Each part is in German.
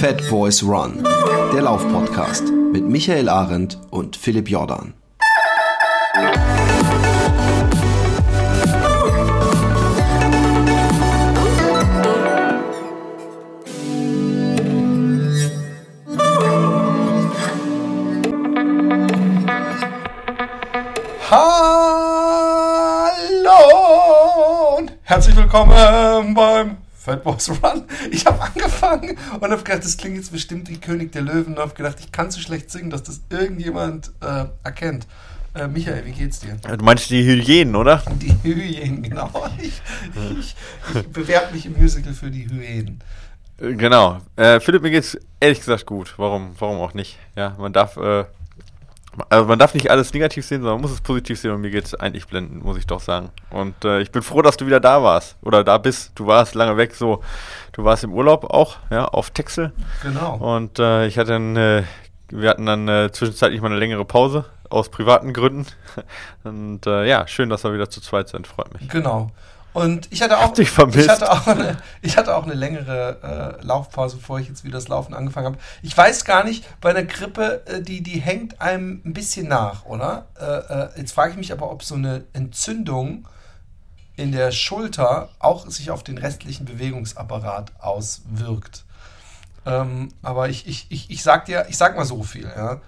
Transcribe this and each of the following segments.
Fat Boys Run, der Laufpodcast mit Michael Arendt und Philipp Jordan. Hallo und herzlich willkommen beim Fat Boys Run. Ich habe angefangen und habe gedacht, das klingt jetzt bestimmt wie König der Löwen und habe gedacht, ich kann so schlecht singen, dass das irgendjemand äh, erkennt. Äh, Michael, wie geht's dir? Du meinst die Hyänen, oder? Die Hyänen, genau. Ich, ich, ich bewerbe mich im Musical für die Hyänen. Genau. Äh, Philipp, mir geht's ehrlich gesagt gut. Warum, warum auch nicht? Ja, man darf, äh, also man darf nicht alles negativ sehen, sondern man muss es positiv sehen und mir geht's eigentlich blendend, muss ich doch sagen. Und äh, ich bin froh, dass du wieder da warst oder da bist. Du warst lange weg, so. Du warst im Urlaub auch, ja, auf Texel. Genau. Und äh, ich hatte dann, äh, wir hatten dann äh, zwischenzeitlich mal eine längere Pause aus privaten Gründen. Und äh, ja, schön, dass wir wieder zu zweit sind, freut mich. Genau. Und ich hatte auch, vermisst. Ich hatte auch, eine, ich hatte auch eine längere äh, Laufpause, bevor ich jetzt wieder das Laufen angefangen habe. Ich weiß gar nicht, bei einer Grippe, äh, die, die hängt einem ein bisschen nach, oder? Äh, äh, jetzt frage ich mich aber, ob so eine Entzündung in der Schulter auch sich auf den restlichen Bewegungsapparat auswirkt. Ähm, aber ich, ich, ich, ich sag dir, ich sag mal so viel, ja.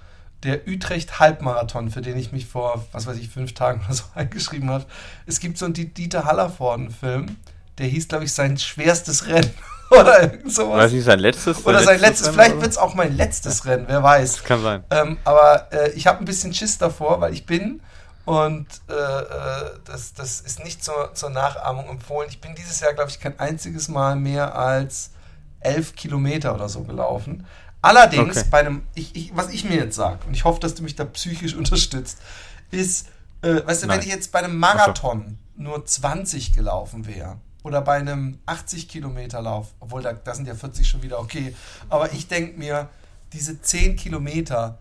Der Utrecht-Halbmarathon, für den ich mich vor, was weiß ich, fünf Tagen oder so eingeschrieben habe. Es gibt so einen Dieter Hallervorden-Film, der hieß, glaube ich, sein schwerstes Rennen oder irgend sowas. Weiß nicht, sein letztes? Oder sein letztes, Rennen, vielleicht wird es auch mein letztes Rennen, wer weiß. Das kann sein. Ähm, aber äh, ich habe ein bisschen Schiss davor, weil ich bin und äh, äh, das, das ist nicht zur, zur Nachahmung empfohlen. Ich bin dieses Jahr, glaube ich, kein einziges Mal mehr als elf Kilometer oder so gelaufen. Allerdings, Okay. bei einem, ich, ich, was ich mir jetzt sage, und ich hoffe, dass du mich da psychisch unterstützt, ist, äh, weißt du, wenn Nein. ich jetzt bei einem Marathon nur 20 gelaufen wäre, oder bei einem 80 Kilometer Lauf, obwohl da, da sind ja 40 schon wieder okay, aber ich denke mir, diese 10 Kilometer,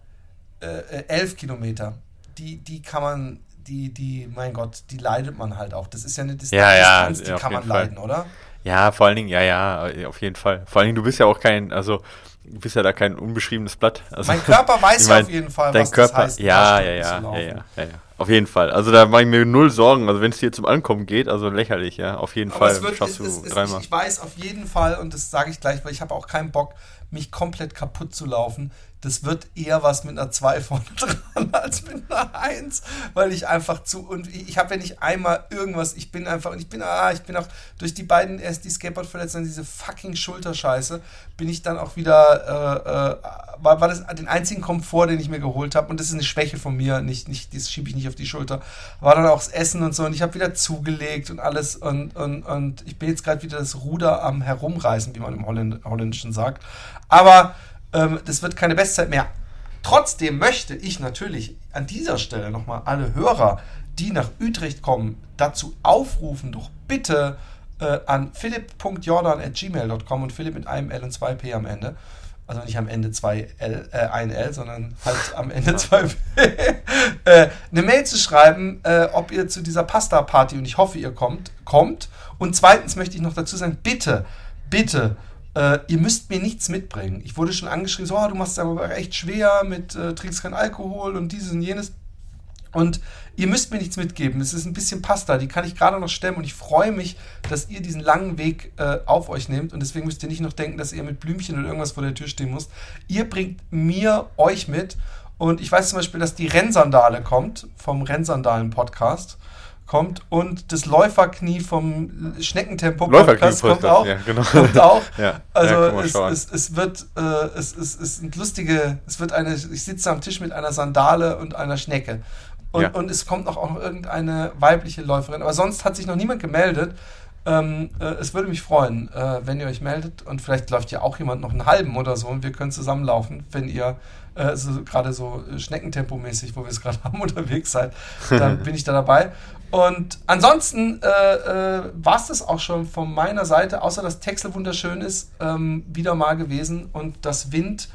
äh, äh, 11 Kilometer, die, die kann man, die, die, mein Gott, die leidet man halt auch. Das ist ja eine Distanz, Ja, ja, Distanz, die kann man Fall. leiden, oder? Ja, vor allen Dingen, ja, ja, auf jeden Fall. Vor allen Dingen, du bist ja auch kein, also, du bist ja da kein unbeschriebenes Blatt. Also, Mein Körper weiß ich ja mein, auf jeden Fall, dein was Körper, das heißt. ja, ja, ja, ja, ja, ja, auf jeden Fall. Also, da mache ich mir null Sorgen. Also, wenn es dir zum Ankommen geht, also lächerlich, ja, auf jeden Aber Fall wird, schaffst es, du es, dreimal. ich, ich weiß auf jeden Fall, und das sage ich gleich, weil ich habe auch keinen Bock, mich komplett kaputt zu laufen. Das wird eher was mit einer 2 vorne dran als mit einer 1, weil ich einfach zu und ich, habe wenn ich einmal irgendwas, ich bin einfach und ich bin ah, ich bin auch durch die beiden erst die Skateboard-Verletzungen, diese fucking Schulterscheiße, bin ich dann auch wieder äh, äh, war, war das den einzigen Komfort, den ich mir geholt habe und das ist eine Schwäche von mir, nicht nicht das schiebe ich nicht auf die Schulter. War dann auch das Essen und so und ich habe wieder zugelegt und alles und und und ich bin jetzt gerade wieder das Ruder am herumreißen, wie man im Holländ Holländischen sagt. Aber ähm, das wird keine Bestzeit mehr. Trotzdem möchte ich natürlich an dieser Stelle nochmal alle Hörer, die nach Utrecht kommen, dazu aufrufen, doch bitte äh, an philipp.jordan.gmail.com und Philipp mit einem L und zwei P am Ende. Also nicht am Ende zwei L, äh, ein L, sondern halt am Ende zwei P. äh, eine Mail zu schreiben, äh, ob ihr zu dieser Pasta-Party, und ich hoffe, ihr kommt, kommt. Und zweitens möchte ich noch dazu sagen, bitte, bitte, äh, ihr müsst mir nichts mitbringen. Ich wurde schon angeschrieben, so, oh, du machst es aber echt schwer mit, äh, trinkst kein Alkohol und dieses und jenes. Und ihr müsst mir nichts mitgeben. Es ist ein bisschen Pasta, die kann ich gerade noch stemmen und ich freue mich, dass ihr diesen langen Weg äh, auf euch nehmt und deswegen müsst ihr nicht noch denken, dass ihr mit Blümchen oder irgendwas vor der Tür stehen müsst. Ihr bringt mir euch mit und ich weiß zum Beispiel, dass die Rennsandale kommt vom Rennsandalen-Podcast kommt und das Läuferknie vom Schneckentempo-Podcast kommt Läuferknie-Podcast, auch. ja, genau. Kommt auch. Ja, Also ja, es, es, es wird, äh, es, es, es sind lustige, es wird eine, ich sitze am Tisch mit einer Sandale und einer Schnecke. Und, und es kommt noch auch noch irgendeine weibliche Läuferin. Aber sonst hat sich noch niemand gemeldet. Ähm, äh, es würde mich freuen, äh, wenn ihr euch meldet. Und vielleicht läuft ja auch jemand noch einen halben oder so und wir können zusammenlaufen, wenn ihr äh, so, gerade so äh, Schneckentempo-mäßig, wo wir es gerade haben, unterwegs seid. Dann bin ich da dabei. Und ansonsten äh, äh, war es das auch schon von meiner Seite, außer dass Texel wunderschön ist, ähm, wieder mal gewesen und das Wind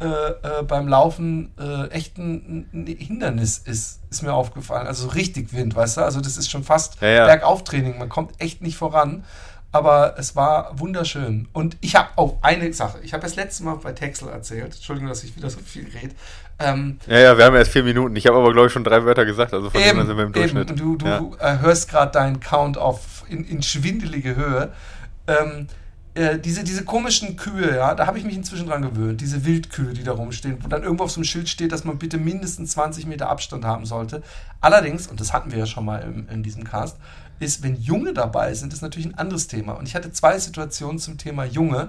äh, äh, beim Laufen äh, echt ein, ein Hindernis ist, ist mir aufgefallen. Also so richtig Wind, weißt du? Also das ist schon fast Ja, ja. Bergauftraining. Man kommt echt nicht voran. Aber es war wunderschön. Und ich habe auch eine Sache. Ich habe das letzte Mal bei Texel erzählt. Entschuldigung, dass ich wieder so viel rede. Ähm, ja, ja, wir haben erst vier Minuten. Ich habe aber, glaube ich, schon drei Wörter gesagt. Also von eben, dem sind wir im Durchschnitt. Eben. Du, du ja. äh, hörst gerade deinen Count auf in, in schwindelige Höhe. Ähm, äh, diese, diese komischen Kühe, ja, da habe ich mich inzwischen dran gewöhnt, diese Wildkühe, die da rumstehen, wo dann irgendwo auf so einem Schild steht, dass man bitte mindestens 20 Meter Abstand haben sollte. Allerdings, und das hatten wir ja schon mal im, in diesem Cast, ist, wenn Junge dabei sind, ist natürlich ein anderes Thema. Und ich hatte zwei Situationen zum Thema Junge.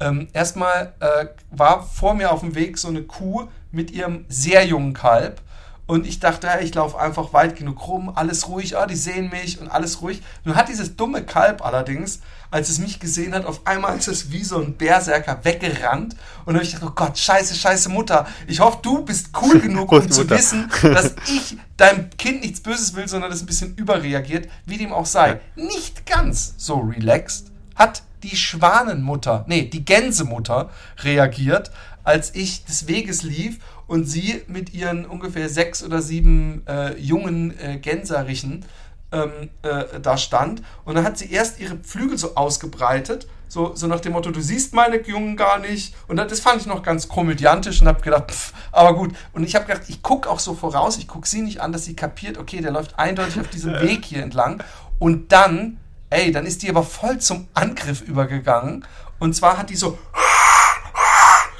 Ähm, erstmal äh, war vor mir auf dem Weg so eine Kuh mit ihrem sehr jungen Kalb. Und ich dachte, ich laufe einfach weit genug rum, alles ruhig, ah, die sehen mich und alles ruhig. Nun hat dieses dumme Kalb allerdings, als es mich gesehen hat, auf einmal ist es wie so ein Berserker weggerannt. Und dann habe ich gedacht, oh Gott, scheiße, scheiße Mutter. Ich hoffe, du bist cool genug, um zu wissen, dass ich deinem Kind nichts Böses will, sondern das ein bisschen überreagiert, wie dem auch sei. Nicht ganz so relaxed hat die Schwanenmutter, nee, die Gänsemutter reagiert, als ich des Weges lief und sie mit ihren ungefähr sechs oder sieben äh, jungen äh, Gänserichen ähm, äh, da stand. Und dann hat sie erst ihre Flügel so ausgebreitet, so, so nach dem Motto, du siehst meine Jungen gar nicht. Und das fand ich noch ganz komödiantisch und habe gedacht, pff, aber gut. Und ich habe gedacht, ich gucke auch so voraus, ich gucke sie nicht an, dass sie kapiert, okay, der läuft eindeutig auf diesem Weg hier entlang. Und dann, ey, dann ist die aber voll zum Angriff übergegangen. Und zwar hat die so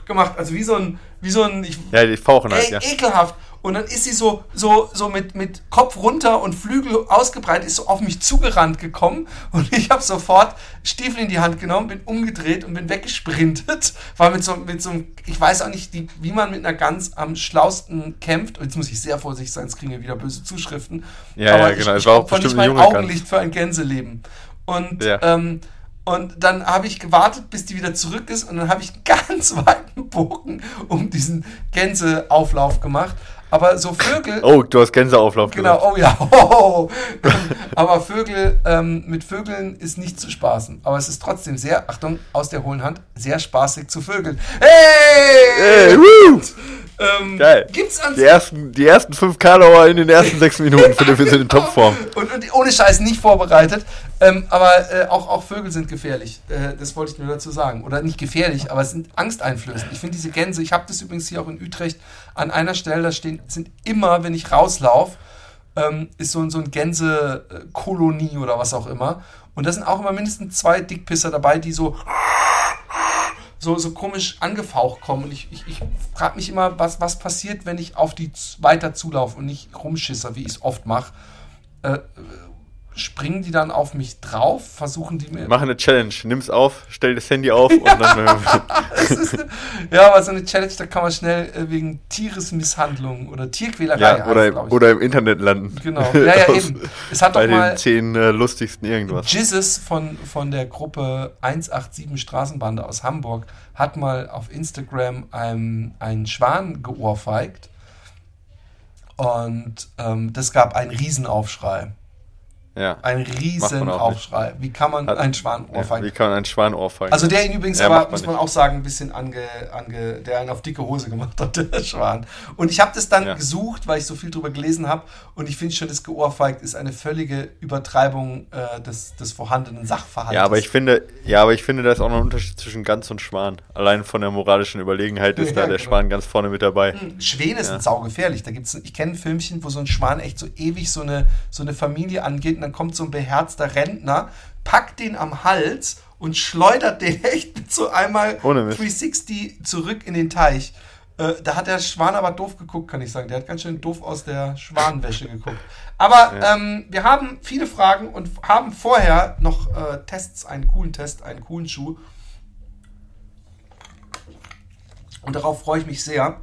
gemacht, also wie so ein, wie so ein, ich, ja, die fauchen halt, ey, ja. ekelhaft. Und dann ist sie so, so, so mit, mit Kopf runter und Flügel ausgebreitet, ist so auf mich zugerannt gekommen. Und ich habe sofort Stiefel in die Hand genommen, bin umgedreht und bin weggesprintet. War mit so, mit so einem, ich weiß auch nicht, die, wie man mit einer Gans am schlausten kämpft. Und jetzt muss ich sehr vorsichtig sein, es kriegen wir wieder böse Zuschriften. Ja, Aber ja, genau. Ich, es war auch ich nicht mein Augenlicht für ein Gänseleben. Und, Ja. ähm, und dann habe ich gewartet, bis die wieder zurück ist. Und dann habe ich einen ganz weiten Bogen um diesen Gänseauflauf gemacht. Aber so Vögel. Oh, du hast Gänseauflauf Genau, oh ja. Oh. Aber Vögel, ähm, mit Vögeln ist nicht zu spaßen. Aber es ist trotzdem sehr, Achtung, aus der hohlen Hand, sehr spaßig zu Vögeln. Hey! Hey, woo! ähm, Geil. Gibt's an Die ersten, die ersten 5 Kalauer in den ersten 6 Minuten, Philipp, wir sind in Topform. Und, und ohne Scheiß nicht vorbereitet. Ähm, aber äh, auch, auch Vögel sind gefährlich. Äh, das wollte ich nur dazu sagen. Oder nicht gefährlich, aber es sind angsteinflößend. Ich finde diese Gänse, ich habe das übrigens hier auch in Utrecht an einer Stelle, da stehen, sind immer, wenn ich rauslaufe, ähm, ist so, so ein Gänsekolonie oder was auch immer. Und da sind auch immer mindestens zwei Dickpisser dabei, die so so, so komisch angefaucht kommen. Und ich, ich, ich frage mich immer, was, was passiert, wenn ich auf die weiter zulaufe und nicht rumschisser, wie ich es oft mache. Äh, springen die dann auf mich drauf? Versuchen die mir. Mach eine Challenge. Nimm's auf, stell das Handy auf und dann. Eine, ja, aber so eine Challenge, da kann man schnell äh, wegen Tieresmisshandlung oder Tierquälerei ja, heißt, oder, glaub ich. oder im Internet landen. Genau. Ja, ja, eben. Es hat doch Bei mal den 10 äh, lustigsten irgendwas. Jizzes von, von der Gruppe 187 Straßenbande aus Hamburg hat mal auf Instagram einen, einen Schwan geohrfeigt. Und ähm, das gab einen Riesenaufschrei. Ja. Ein man auch Riesenaufschrei. Wie kann man Hat- einen Schwan ja. Wie ohrfeigen? kann man ein Schwan ohrfeigen? Also der ihn übrigens Ja, aber, man muss man nicht. auch sagen, ein bisschen ange, ange, der einen auf dicke Hose gemacht hat, der Schwan. Und ich habe das dann Ja. gesucht, weil ich so viel drüber gelesen habe. Und ich finde schon, das geohrfeigt ist eine völlige Übertreibung äh, des, des vorhandenen Sachverhalts. ja, aber ich finde, ja, aber ich finde, da ist auch noch ein Unterschied zwischen Gans und Schwan. Allein von der moralischen Überlegenheit ist da der genau. Schwan ganz vorne mit dabei. Schwäne sind saugefährlich. Da gibt's, ich kenne ein Filmchen, wo so ein Schwan echt so ewig so eine, so eine Familie angeht und dann kommt so ein beherzter Rentner, packt den am Hals und schleudert den echt mit so einmal Ohne Mist. 360 zurück in den Teich. Äh, da hat der Schwan aber doof geguckt, kann ich sagen. Der hat ganz schön doof aus der Schwanenwäsche geguckt. Aber Ja. ähm, wir haben viele Fragen und haben vorher noch äh, Tests, einen coolen Test, einen coolen Schuh. Und darauf freue ich mich sehr.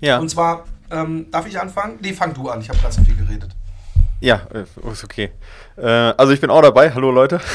Ja, Und zwar, ähm, darf ich anfangen? Nee, fang du an. Ich habe gerade so viel geredet. Ja, äh, ist okay. Äh, also ich bin auch dabei. Hallo Leute.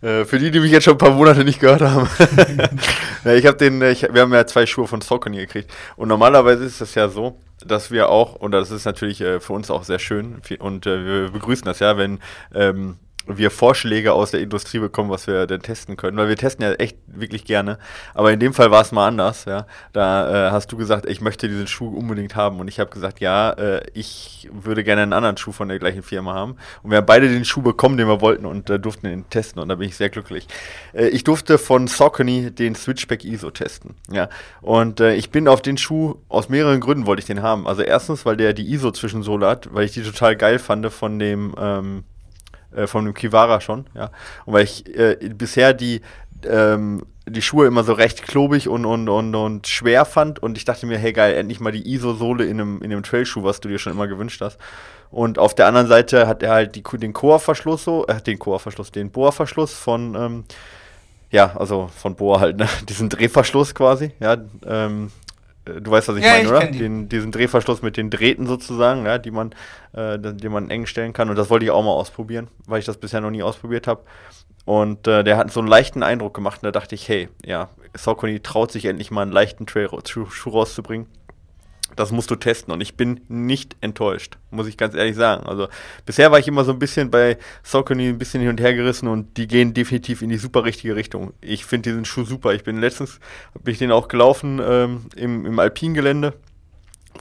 Äh, Für die, die mich jetzt schon ein paar Monate nicht gehört haben. ich habe den, ich, wir haben ja zwei Schuhe von Saucony gekriegt. Und normalerweise ist es ja so, dass wir auch, und das ist natürlich äh, für uns auch sehr schön, und äh, wir begrüßen das ja, wenn ähm, wir Vorschläge aus der Industrie bekommen, was wir denn testen können, weil wir testen ja echt wirklich gerne. Aber in dem Fall war es mal anders, ja. Da äh, hast du gesagt, ich möchte diesen Schuh unbedingt haben und ich habe gesagt, ja, äh, ich würde gerne einen anderen Schuh von der gleichen Firma haben. Und wir haben beide den Schuh bekommen, den wir wollten und äh, durften ihn testen und da bin ich sehr glücklich. Äh, ich durfte von Saucony den Switchback ISO testen, ja. Und äh, ich bin auf den Schuh aus mehreren Gründen wollte ich den haben. Also erstens, weil der die ISO Zwischensohle hat, weil ich die total geil fand von dem ähm, äh, von dem Kivara schon, ja. Und weil ich äh, bisher die, ähm, die Schuhe immer so recht klobig und, und, und, und schwer fand und ich dachte mir, hey geil, endlich mal die ISO-Sohle in einem, in einem Trailschuh, was du dir schon immer gewünscht hast. Und auf der anderen Seite hat er halt die, den Core-Verschluss so, äh, den Core-Verschluss, den Bohrverschluss von, ähm, ja, also von Bohr halt, ne? diesen Drehverschluss quasi, ja, ähm, äh, du weißt, was ich ja, meine, ich oder? Den, diesen Drehverschluss mit den Drähten sozusagen, ja, die man, äh, die man eng stellen kann. Und das wollte ich auch mal ausprobieren, weil ich das bisher noch nie ausprobiert habe. Und äh, der hat so einen leichten Eindruck gemacht. Und da dachte ich, hey, ja, Saucony traut sich endlich mal einen leichten Trail-Schuh rauszubringen das musst du testen. Und ich bin nicht enttäuscht, muss ich ganz ehrlich sagen. Also bisher war ich immer so ein bisschen bei Saucony ein bisschen hin und her gerissen und die gehen definitiv in die super richtige Richtung. Ich finde diesen Schuh super. Ich bin letztens, bin ich den auch gelaufen ähm, im, im Alpingelände,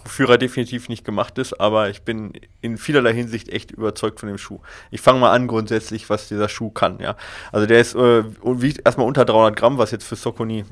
wofür er definitiv nicht gemacht ist, aber ich bin in vielerlei Hinsicht echt überzeugt von dem Schuh. Ich fange mal an grundsätzlich, was dieser Schuh kann, ja. Also der ist, äh, wiegt erstmal unter 300 Gramm, was jetzt für Saucony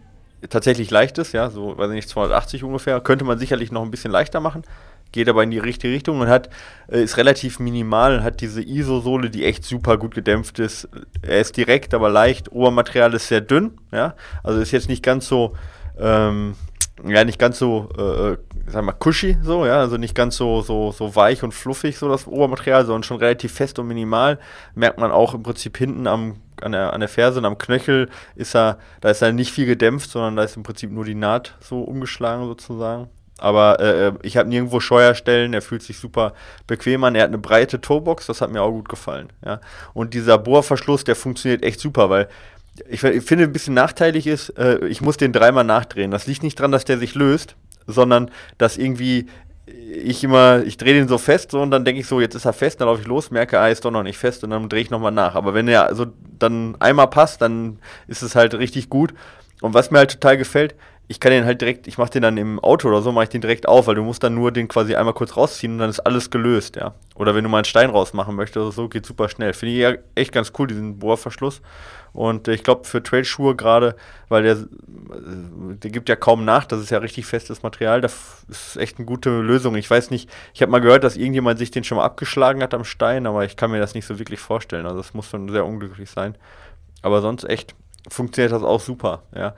tatsächlich leicht ist, ja, so, weiß ich nicht, 280 ungefähr, könnte man sicherlich noch ein bisschen leichter machen, geht aber in die richtige Richtung und hat, äh, ist relativ minimal, hat diese ISO-Sohle, die echt super gut gedämpft ist. Er ist direkt, aber leicht, Obermaterial ist sehr dünn, ja, also ist jetzt nicht ganz so, ähm, ja, nicht ganz so, äh, äh sag mal, cushy, so, ja, also nicht ganz so, so, so weich und fluffig, so das Obermaterial, sondern schon relativ fest und minimal. Merkt man auch im Prinzip hinten am, an der, an der Ferse und am Knöchel ist er, da ist er nicht viel gedämpft, sondern da ist im Prinzip nur die Naht so umgeschlagen sozusagen. Aber äh, äh ich habe nirgendwo Scheuerstellen, er fühlt sich super bequem an. Er hat eine breite Toebox, das hat mir auch gut gefallen. Ja. Und dieser Bohrverschluss, der funktioniert echt super, weil ich, ich finde, ein bisschen nachteilig ist, äh, ich muss den dreimal nachdrehen. Das liegt nicht daran, dass der sich löst, sondern dass irgendwie ich immer, ich drehe den so fest so und dann denke ich so, jetzt ist er fest, dann laufe ich los, merke, ah, ist doch noch nicht fest und dann drehe ich nochmal nach. Aber wenn er also dann einmal passt, dann ist es halt richtig gut. Und was mir halt total gefällt, ich kann den halt direkt, ich mache den dann im Auto oder so, mache ich den direkt auf, weil du musst dann nur den quasi einmal kurz rausziehen und dann ist alles gelöst, ja. Oder wenn du mal einen Stein rausmachen möchtest oder so, geht super schnell. Finde ich ja echt ganz cool, diesen Bohrverschluss. Und ich glaube, für Trailschuhe gerade, weil der, der gibt ja kaum nach, das ist ja richtig festes Material, das ist echt eine gute Lösung. Ich weiß nicht, ich habe mal gehört, dass irgendjemand sich den schon mal abgeschlagen hat am Stein, aber ich kann mir das nicht so wirklich vorstellen. Also das muss schon sehr unglücklich sein. Aber sonst echt funktioniert das auch super, ja.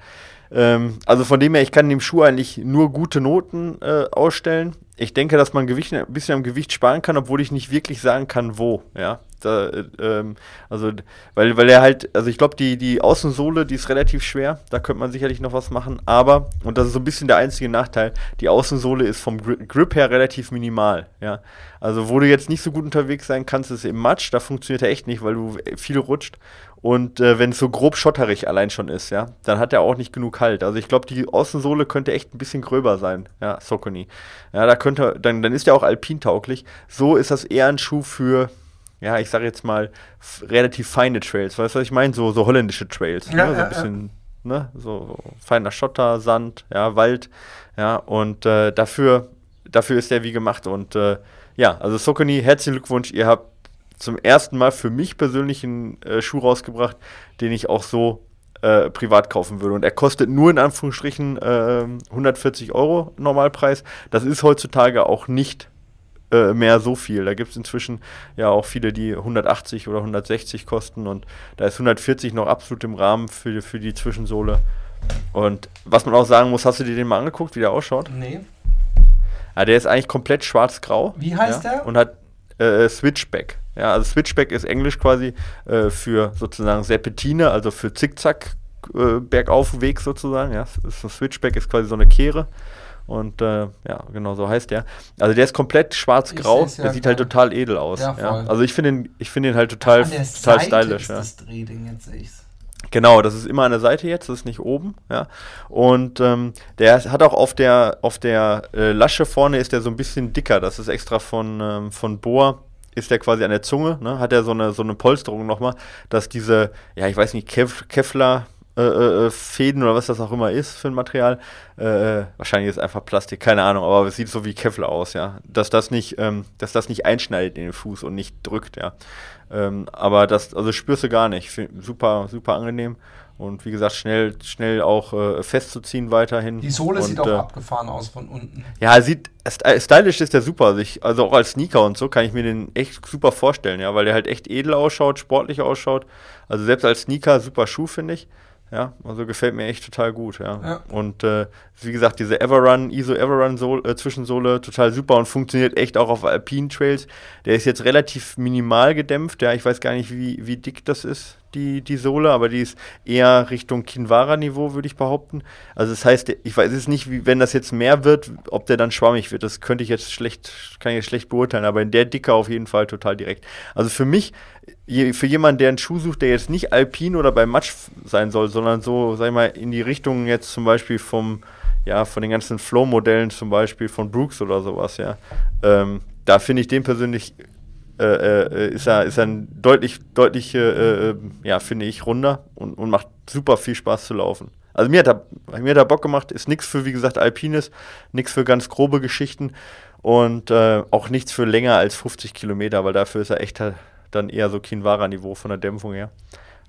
Ähm, also von dem her, ich kann dem Schuh eigentlich nur gute Noten äh, ausstellen. Ich denke, dass man Gewicht, ein bisschen am Gewicht sparen kann, obwohl ich nicht wirklich sagen kann, wo. Ja, da, äh, ähm, also weil, weil er halt, also ich glaube, die, die Außensohle, die ist relativ schwer. Da könnte man sicherlich noch was machen. Aber und das ist so ein bisschen der einzige Nachteil: Die Außensohle ist vom Grip her relativ minimal. Ja, also wo du jetzt nicht so gut unterwegs sein kannst, ist im Matsch. Da funktioniert er echt nicht, weil du viel rutscht. Und äh, wenn es so grob schotterig allein schon ist, ja, dann hat er auch nicht genug Halt. Also ich glaube, die Außensohle könnte echt ein bisschen gröber sein, ja, Socony. Ja, da könnte, dann, dann ist der auch alpintauglich. So ist das eher ein Schuh für, ja, ich sage jetzt mal, relativ feine Trails. Weißt du, was ich meine? So, so holländische Trails. Ja, ne? So ein bisschen, ja. ne, so, so, feiner Schotter, Sand, ja, Wald, ja, und äh, dafür, dafür ist der wie gemacht. Und äh, ja, also Socony, herzlichen Glückwunsch, ihr habt zum ersten Mal für mich persönlich einen äh, Schuh rausgebracht, den ich auch so äh, privat kaufen würde. Und er kostet nur in Anführungsstrichen äh, 140 Euro Normalpreis. Das ist heutzutage auch nicht äh, mehr so viel. Da gibt es inzwischen ja auch viele, die 180 oder 160 kosten und da ist 140 noch absolut im Rahmen für, für die Zwischensohle. Und was man auch sagen muss, hast du dir den mal angeguckt, wie der ausschaut? Nee. Ja, der ist eigentlich komplett schwarz-grau. Wie heißt ja, der? Und hat äh, Switchback. Ja, also Switchback ist Englisch quasi äh, für sozusagen Serpentine, also für Zickzack äh, Bergaufweg sozusagen. Ja, so Switchback ist quasi so eine Kehre. Und äh, ja, genau so heißt der. Also der ist komplett schwarz-grau. Ja der sieht halt total edel aus. Ja, ja. Also ich finde ihn, ich finde ihn halt total, total Seite stylisch. Ja. das Drehding, jetzt sehe ich's. Genau, das ist immer an der Seite jetzt, das ist nicht oben, ja. Und ähm, der hat auch auf der auf der äh, Lasche vorne ist der so ein bisschen dicker. Das ist extra von ähm, von Bohr ist der quasi an der Zunge, ne? hat er so eine, so eine Polsterung nochmal, dass diese, ja, ich weiß nicht, Kev Kevlar äh, äh, Fäden oder was das auch immer ist für ein Material, äh, wahrscheinlich ist es einfach Plastik, keine Ahnung, aber es sieht so wie Kevlar aus, ja, dass das nicht, ähm, dass das nicht einschneidet in den Fuß und nicht drückt, ja. Ähm, aber das, also spürst du gar nicht, super, super angenehm und wie gesagt, schnell, schnell auch äh, festzuziehen weiterhin. Die Sohle und, sieht auch äh, abgefahren aus von unten. Ja, sieht st- stylisch ist der super. Also, ich, also auch als Sneaker und so kann ich mir den echt super vorstellen, ja, weil der halt echt edel ausschaut, sportlich ausschaut. Also selbst als Sneaker super Schuh, finde ich. Ja, also gefällt mir echt total gut, ja. Ja. Und äh, wie gesagt, diese Everrun, ISO Everrun äh, Zwischensohle total super und funktioniert echt auch auf Alpine Trails. Der ist jetzt relativ minimal gedämpft, ja. Ich weiß gar nicht, wie, wie dick das ist, die, die Sohle, aber die ist eher Richtung Kinvara-Niveau, würde ich behaupten. Also das heißt, ich weiß jetzt nicht, wie, wenn das jetzt mehr wird, ob der dann schwammig wird. Das könnte ich jetzt schlecht, kann ich jetzt schlecht beurteilen, aber in der Dicke auf jeden Fall total direkt. Also für mich, je, für jemanden, der einen Schuh sucht, der jetzt nicht alpin oder bei Matsch sein soll, sondern so, sag ich mal, in die Richtung jetzt zum Beispiel vom, ja, von den ganzen Flow-Modellen zum Beispiel von Brooks oder sowas, ja. Ähm, da finde ich den persönlich äh, äh, ist er, ist er ein deutlich, deutlich, äh, äh, ja, finde ich, runder und, und macht super viel Spaß zu laufen. Also mir hat er, mir hat er Bock gemacht, ist nichts für, wie gesagt, Alpines, nichts für ganz grobe Geschichten und äh, auch nichts für länger als 50 Kilometer, weil dafür ist er echt halt dann eher so Kinvara-Niveau von der Dämpfung her.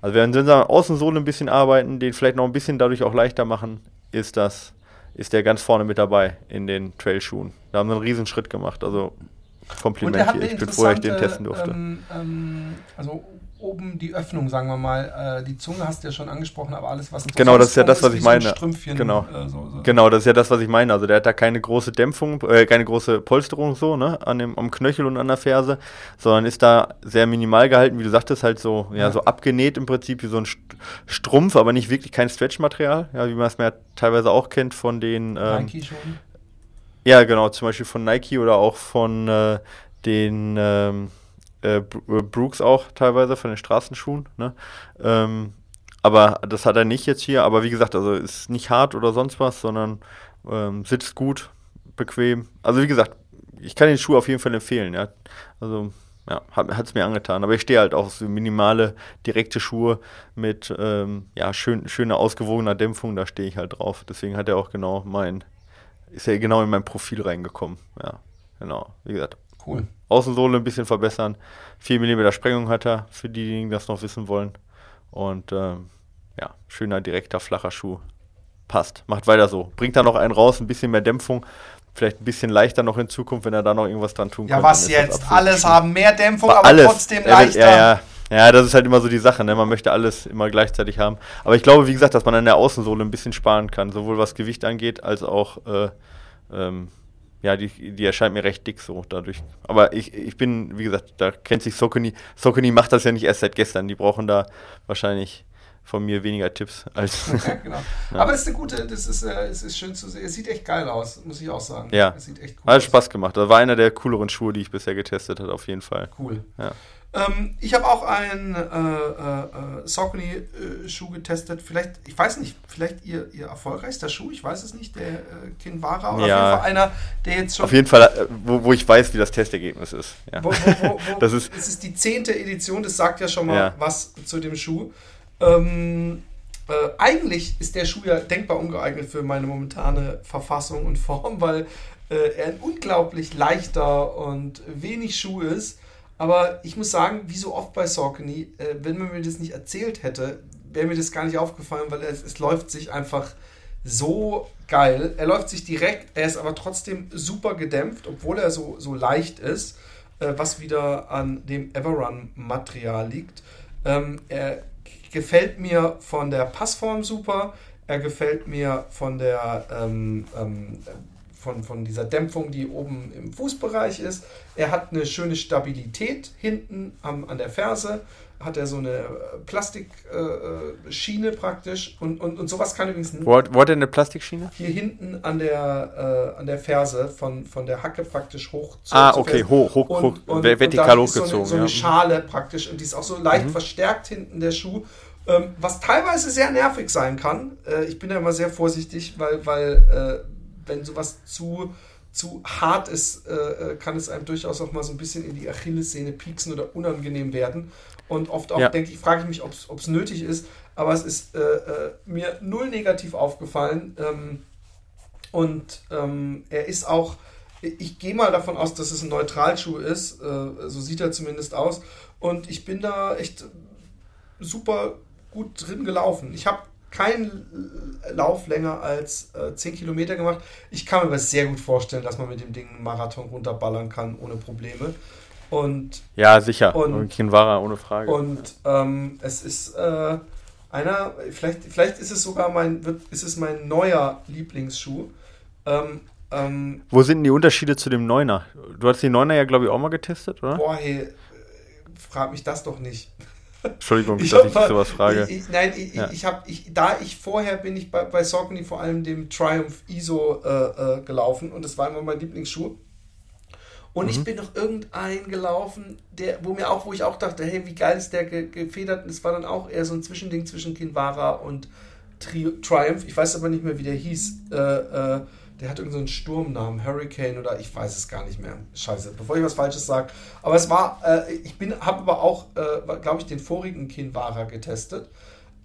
Also wenn wir an der Außensohle ein bisschen arbeiten, den vielleicht noch ein bisschen dadurch auch leichter machen, ist das, ist der ganz vorne mit dabei in den Trailschuhen. Da haben sie einen Riesenschritt gemacht. Also Kompliment er hier. Ich bin froh, dass ich den testen durfte. Ähm, ähm, also oben die Öffnung, sagen wir mal. Äh, die Zunge hast du ja schon angesprochen, aber alles, was Genau, das ist ja das, was ich meine. Genau. Äh, so, so. Genau, das ist ja das, was ich meine. Also der hat da keine große Dämpfung, äh, keine große Polsterung so, ne, an dem, am Knöchel und an der Ferse, sondern ist da sehr minimal gehalten, wie du sagtest, halt so, ja, Ja. so abgenäht im Prinzip wie so ein St- Strumpf, aber nicht wirklich kein Stretchmaterial, ja, wie man es mir teilweise auch kennt von den, ähm, Nike schon. Ja, genau, zum Beispiel von Nike oder auch von äh, den ähm, äh, äh, Brooks auch teilweise, von den Straßenschuhen. Ne? Ähm, aber das hat er nicht jetzt hier. Aber wie gesagt, also ist nicht hart oder sonst was, sondern ähm, sitzt gut, bequem. Also wie gesagt, ich kann den Schuh auf jeden Fall empfehlen. Ja? Also ja, hat es mir angetan. Aber ich stehe halt auch so minimale, direkte Schuhe mit ähm, ja, schön, schöner, ausgewogener Dämpfung. Da stehe ich halt drauf. Deswegen hat er auch genau mein, ist er genau in mein Profil reingekommen. Ja, genau. Wie gesagt, Cool. Außensohle ein bisschen verbessern. 4 mm Sprengung hat er, für diejenigen, die das noch wissen wollen. Und ähm, ja, schöner, direkter, flacher Schuh. Passt. Macht weiter so. Bringt da noch einen raus, ein bisschen mehr Dämpfung. Vielleicht ein bisschen leichter noch in Zukunft, wenn er da noch irgendwas dran tun Ja, könnte, was jetzt? Alles bestimmt. haben mehr Dämpfung, Aber aber trotzdem Er leichter. Ja, ja. ja, das ist halt immer so die Sache. Ne? Man möchte alles immer gleichzeitig haben. Aber ich glaube, wie gesagt, dass man an der Außensohle ein bisschen sparen kann, sowohl was Gewicht angeht, als auch, äh, ähm, ja, die, die erscheint mir recht dick so dadurch. Aber ich, ich bin, wie gesagt, da kennt sich Sokoni. Sokoni macht das ja nicht erst seit gestern. Die brauchen da wahrscheinlich von mir weniger Tipps als. Ja, genau. Aber es ist eine gute, das ist, äh, es ist schön zu sehen. Es sieht echt geil aus, muss ich auch sagen. Ja. Es sieht echt cool Hat aus. Spaß gemacht. Das war einer der cooleren Schuhe, die ich bisher getestet habe, auf jeden Fall. Cool. Ja. Ähm, ich habe auch einen äh, äh, äh, Saucony-Schuh getestet. Vielleicht, ich weiß nicht, vielleicht ihr, ihr erfolgreichster Schuh, ich weiß es nicht, der äh, Kinvara oder Ja. auf jeden Fall einer, der jetzt schon. Auf jeden Fall, äh, wo, wo ich weiß, wie das Testergebnis ist. Ja. Wo, wo, Das ist- es ist die zehnte Edition, das sagt ja schon mal Ja. was zu dem Schuh. Ähm, äh, eigentlich ist der Schuh ja denkbar ungeeignet für meine momentane Verfassung und Form, weil äh, er ein unglaublich leichter und wenig Schuh ist. Aber ich muss sagen, wie so oft bei Saucony, äh, wenn man mir das nicht erzählt hätte, wäre mir das gar nicht aufgefallen, weil es, es läuft sich einfach so geil. Er läuft sich direkt, er ist aber trotzdem super gedämpft, obwohl er so, so leicht ist, äh, was wieder an dem Everrun-Material liegt. Ähm, er gefällt mir von der Passform super, er gefällt mir von der ähm, ähm, von, von dieser Dämpfung, die oben im Fußbereich ist. Er hat eine schöne Stabilität hinten am, an der Ferse. Hat er so eine Plastikschiene äh, Schiene praktisch. Und, und, und sowas kann übrigens Wo, hat- wo hat er eine Plastikschiene? hier hinten an der, äh, an der Ferse von, von der Hacke praktisch hoch zu Ah, okay, Ferse. hoch, hoch, hoch, ve- vertikal da ist so hochgezogen. eine, so eine ja. Schale praktisch und die ist auch so leicht Mhm. verstärkt hinten der Schuh, ähm, was teilweise sehr nervig sein kann. Äh, ich bin da immer sehr vorsichtig, weil, weil äh, wenn sowas zu zu hart ist, äh, äh, kann es einem durchaus auch mal so ein bisschen in die Achillessehne pieksen oder unangenehm werden. Und oft auch, Ja. denke ich, frage ich mich, ob es nötig ist. Aber es ist äh, äh, mir null negativ aufgefallen. Ähm, und ähm, er ist auch, ich gehe mal davon aus, dass es ein Neutralschuh ist. Äh, so sieht er zumindest aus. Und ich bin da echt super gut drin gelaufen. Ich habe keinen Lauf länger als äh, 10 Kilometer gemacht. Ich kann mir aber sehr gut vorstellen, dass man mit dem Ding einen Marathon runterballern kann ohne Probleme. Und, Ja, sicher. Und- Und Kinvara, ohne Frage. und ähm, es ist äh, einer, vielleicht, vielleicht ist es sogar mein, wird, ist es mein neuer Lieblingsschuh. Ähm, ähm, Wo sind denn die Unterschiede zu dem Neuner? Du hast die Neuner ja, glaube ich, auch mal getestet, oder? boah, hey, äh, frag mich das doch nicht. Entschuldigung, Ich dass ich mal- sowas frage. Ich, ich, nein, ich, Ja. ich habe, da ich vorher bin ich bei, bei Saucony vor allem dem Triumph ISO äh, äh, gelaufen und das war immer mein Lieblingsschuh. Und Mhm. ich bin noch irgendein gelaufen, der, wo mir auch, wo ich auch dachte, hey, wie geil ist der ge gefedert? Und es war dann auch eher so ein Zwischending zwischen Kinvara und Tri Triumph. Ich weiß aber nicht mehr, wie der hieß. Äh, äh, der hat irgendeinen so Sturmnamen, Hurricane oder ich weiß es gar nicht mehr. Scheiße, bevor ich was Falsches sage. Aber es war, äh, ich bin, habe aber auch, äh, glaube ich, den vorigen Kinvara getestet.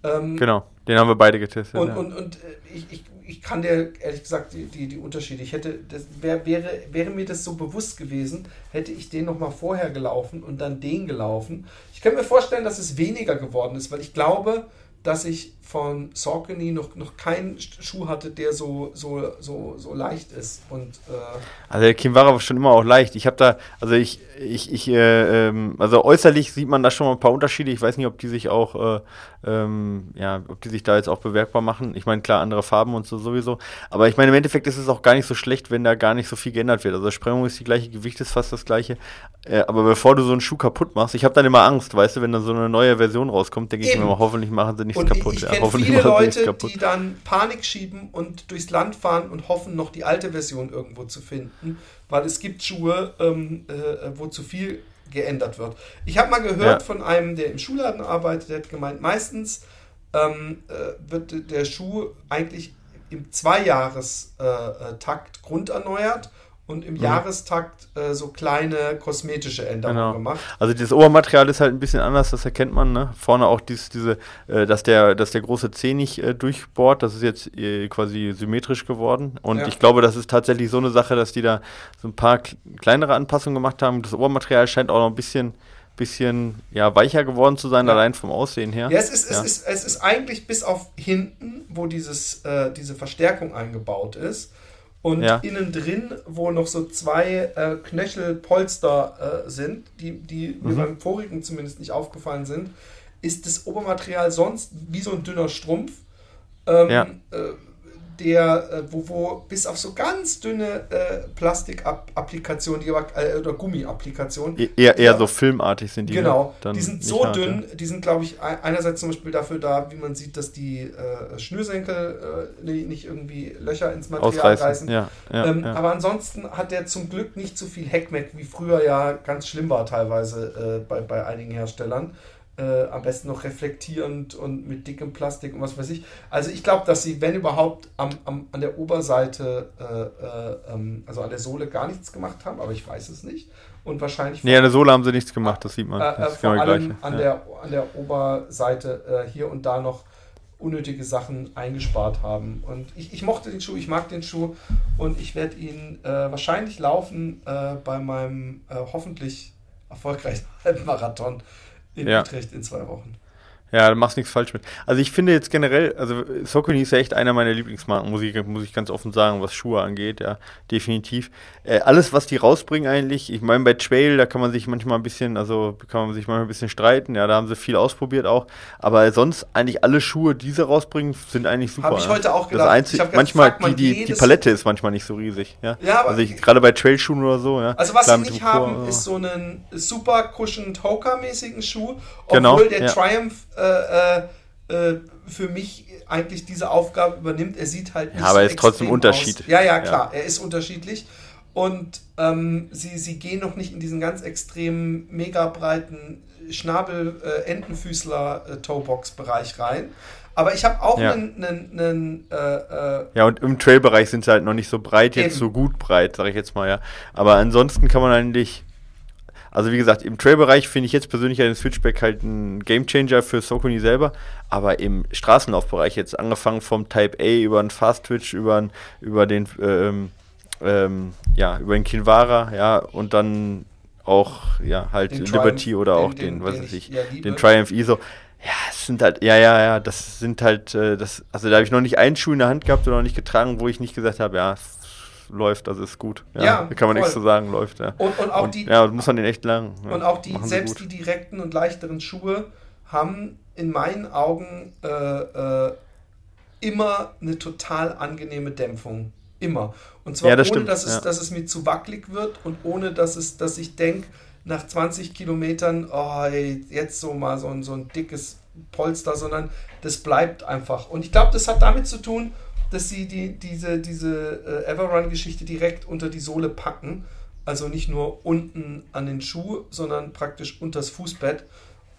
Ähm, Genau, den haben wir beide getestet. und, ja. und, und äh, ich, ich, ich kann dir ehrlich gesagt die, die, die Unterschiede. Ich hätte, das wär, wäre, wäre mir das so bewusst gewesen, hätte ich den nochmal vorher gelaufen und dann den gelaufen. Ich kann mir vorstellen, dass es weniger geworden ist, weil ich glaube, dass ich von Saucony noch, noch keinen Schuh hatte, der so, so, so, so leicht ist. Und äh, Also der Kinvara war schon immer auch leicht. Ich habe da, also ich, ich, ich, äh, ähm, also äußerlich sieht man da schon mal ein paar Unterschiede. Ich weiß nicht, ob die sich auch, äh, ähm, ja, ob die sich da jetzt auch bemerkbar machen. Ich meine, klar, andere Farben und so sowieso. Aber ich meine, im Endeffekt ist es auch gar nicht so schlecht, wenn da gar nicht so viel geändert wird. Also Sprengung ist die gleiche, Gewicht ist fast das gleiche. Äh, aber bevor du so einen Schuh kaputt machst, ich habe dann immer Angst, weißt du, wenn da so eine neue Version rauskommt, denke ich mir immer, hoffentlich machen sie nichts Und kaputt. ich, ich ja, kenne hoffentlich viele machen sie nichts Leute, kaputt. die dann Panik schieben und durchs Land fahren und hoffen, noch die alte Version irgendwo zu finden, weil es gibt Schuhe, ähm, äh, wo zu viel geändert wird. Ich habe mal gehört Ja. von einem, der im Schuhladen arbeitet, der hat gemeint, meistens ähm, äh, wird der Schuh eigentlich im Zweijahrestakt äh, äh, grunderneuert und im Jahrestakt äh, so kleine kosmetische Änderungen Genau. gemacht. Also das Obermaterial ist halt ein bisschen anders, das erkennt man, ne? Vorne auch dies, diese, äh, dass der, dass der große Zeh nicht äh, durchbohrt, das ist jetzt äh, quasi symmetrisch geworden. Und Ja. ich glaube, das ist tatsächlich so eine Sache, dass die da so ein paar kl- kleinere Anpassungen gemacht haben. Das Obermaterial scheint auch noch ein bisschen, bisschen ja, weicher geworden zu sein, Ja. allein vom Aussehen her. Ja, es ist, es, Ja. ist, es ist eigentlich bis auf hinten, wo dieses, äh, diese Verstärkung eingebaut ist. Und Ja. innen drin, wo noch so zwei äh, Knöchelpolster äh, sind, die, die mir Mhm. beim vorigen zumindest nicht aufgefallen sind, ist das Obermaterial sonst wie so ein dünner Strumpf. Ähm, Ja. äh, der, äh, wo, wo bis auf so ganz dünne äh, Plastikapplikationen, die aber, äh, oder Gummiapplikationen, E- Eher, eher Ja. so filmartig sind die. ne? Genau, die sind so hart, dünn, die sind, glaube ich, ei- einerseits zum Beispiel dafür da, wie man sieht, dass die äh, Schnürsenkel äh, ni- nicht irgendwie Löcher ins Ja. Material Ausreißen. reißen. Ja, ja, ähm, ja. Aber ansonsten hat der zum Glück nicht so viel Heckmeck, wie früher ja ganz schlimm war teilweise äh, bei, bei einigen Herstellern. Äh, am besten noch reflektierend und mit dickem Plastik und was weiß ich. Also ich glaube, dass sie, wenn überhaupt, am, am, an der Oberseite, äh, äh, ähm, also an der Sohle gar nichts gemacht haben, aber ich weiß es nicht. Und wahrscheinlich Nee, an der Sohle haben sie nichts gemacht, das sieht man. äh, äh, Das vor genau allem an, ja. der, an der Oberseite äh, hier und da noch unnötige Sachen eingespart haben. Und ich, ich mochte den Schuh, ich mag den Schuh und ich werde ihn wahrscheinlich laufen bei meinem hoffentlich erfolgreichen Halbmarathon in Ja. Utrecht in zwei Wochen. Ja, du machst nichts falsch mit. Also ich finde jetzt generell, also Saucony ist ja echt einer meiner Lieblingsmarken, muss ich, muss ich ganz offen sagen, was Schuhe angeht, ja, definitiv. Äh, alles, was die rausbringen eigentlich, ich meine bei Trail, da kann man sich manchmal ein bisschen, also kann man sich manchmal ein bisschen streiten, ja, da haben sie viel ausprobiert auch, aber sonst eigentlich alle Schuhe, die sie rausbringen, sind eigentlich super. Hab ich ja. heute auch Das gedacht. einzige, Ich gedacht, manchmal, fragt man die, die, die Palette ist manchmal nicht so riesig, ja. Ja, aber- also ich, gerade bei Trailschuhen oder so, ja. Also was Klar, sie nicht haben, aber- ist so einen super cushioned Hoka-mäßigen Schuh, Genau, obwohl der ja. Triumph äh, äh, äh, für mich eigentlich diese Aufgabe übernimmt. Er sieht halt nicht Ja, aber er ist trotzdem extrem Unterschied. Aus. Ja, ja, Ja. klar, er ist unterschiedlich. Und ähm, sie, sie gehen noch nicht in diesen ganz extremen, mega breiten Schnabel, äh, rein. Aber ich habe auch Ja. einen, einen äh, äh, Ja, und im Trailbereich sind sie halt noch nicht so breit, jetzt Eben. so gut breit, sage ich jetzt mal, ja. Aber ansonsten kann man eigentlich, also wie gesagt, im Trailbereich finde ich jetzt persönlich den Switchback halt ein Gamechanger für Sokuni selber, aber im Straßenlaufbereich jetzt angefangen vom Type A über den Fast Twitch, über, den- über den, ähm, ähm, ja, über den Kinvara, ja, und dann auch, ja, halt Den Liberty Triumph, oder auch den- den, was den weiß ich liebe. den Triumph ISO. Ja, es sind halt, ja, ja, ja, das sind halt, äh, das, also da habe ich noch nicht einen Schuh in der Hand gehabt oder noch nicht getragen, wo ich nicht gesagt habe, ja, läuft, also ist gut. Ja, Ja, kann man nichts voll. zu sagen, läuft, ja. und, und auch Und, die, ja, muss man den echt lang. Und auch die, selbst die direkten und leichteren Schuhe haben in meinen Augen äh, äh, immer eine total angenehme Dämpfung. Immer. Und zwar Ja, das ohne, stimmt, dass, es, dass es mir zu wackelig wird und ohne, dass, es, dass ich denke, nach 20 Kilometern, oh, ey, jetzt so mal so ein, so ein dickes Polster, sondern das bleibt einfach. Und ich glaube, das hat damit zu tun, dass sie die, diese, diese äh, Everrun-Geschichte direkt unter die Sohle packen. Also nicht nur unten an den Schuh, sondern praktisch unters Fußbett.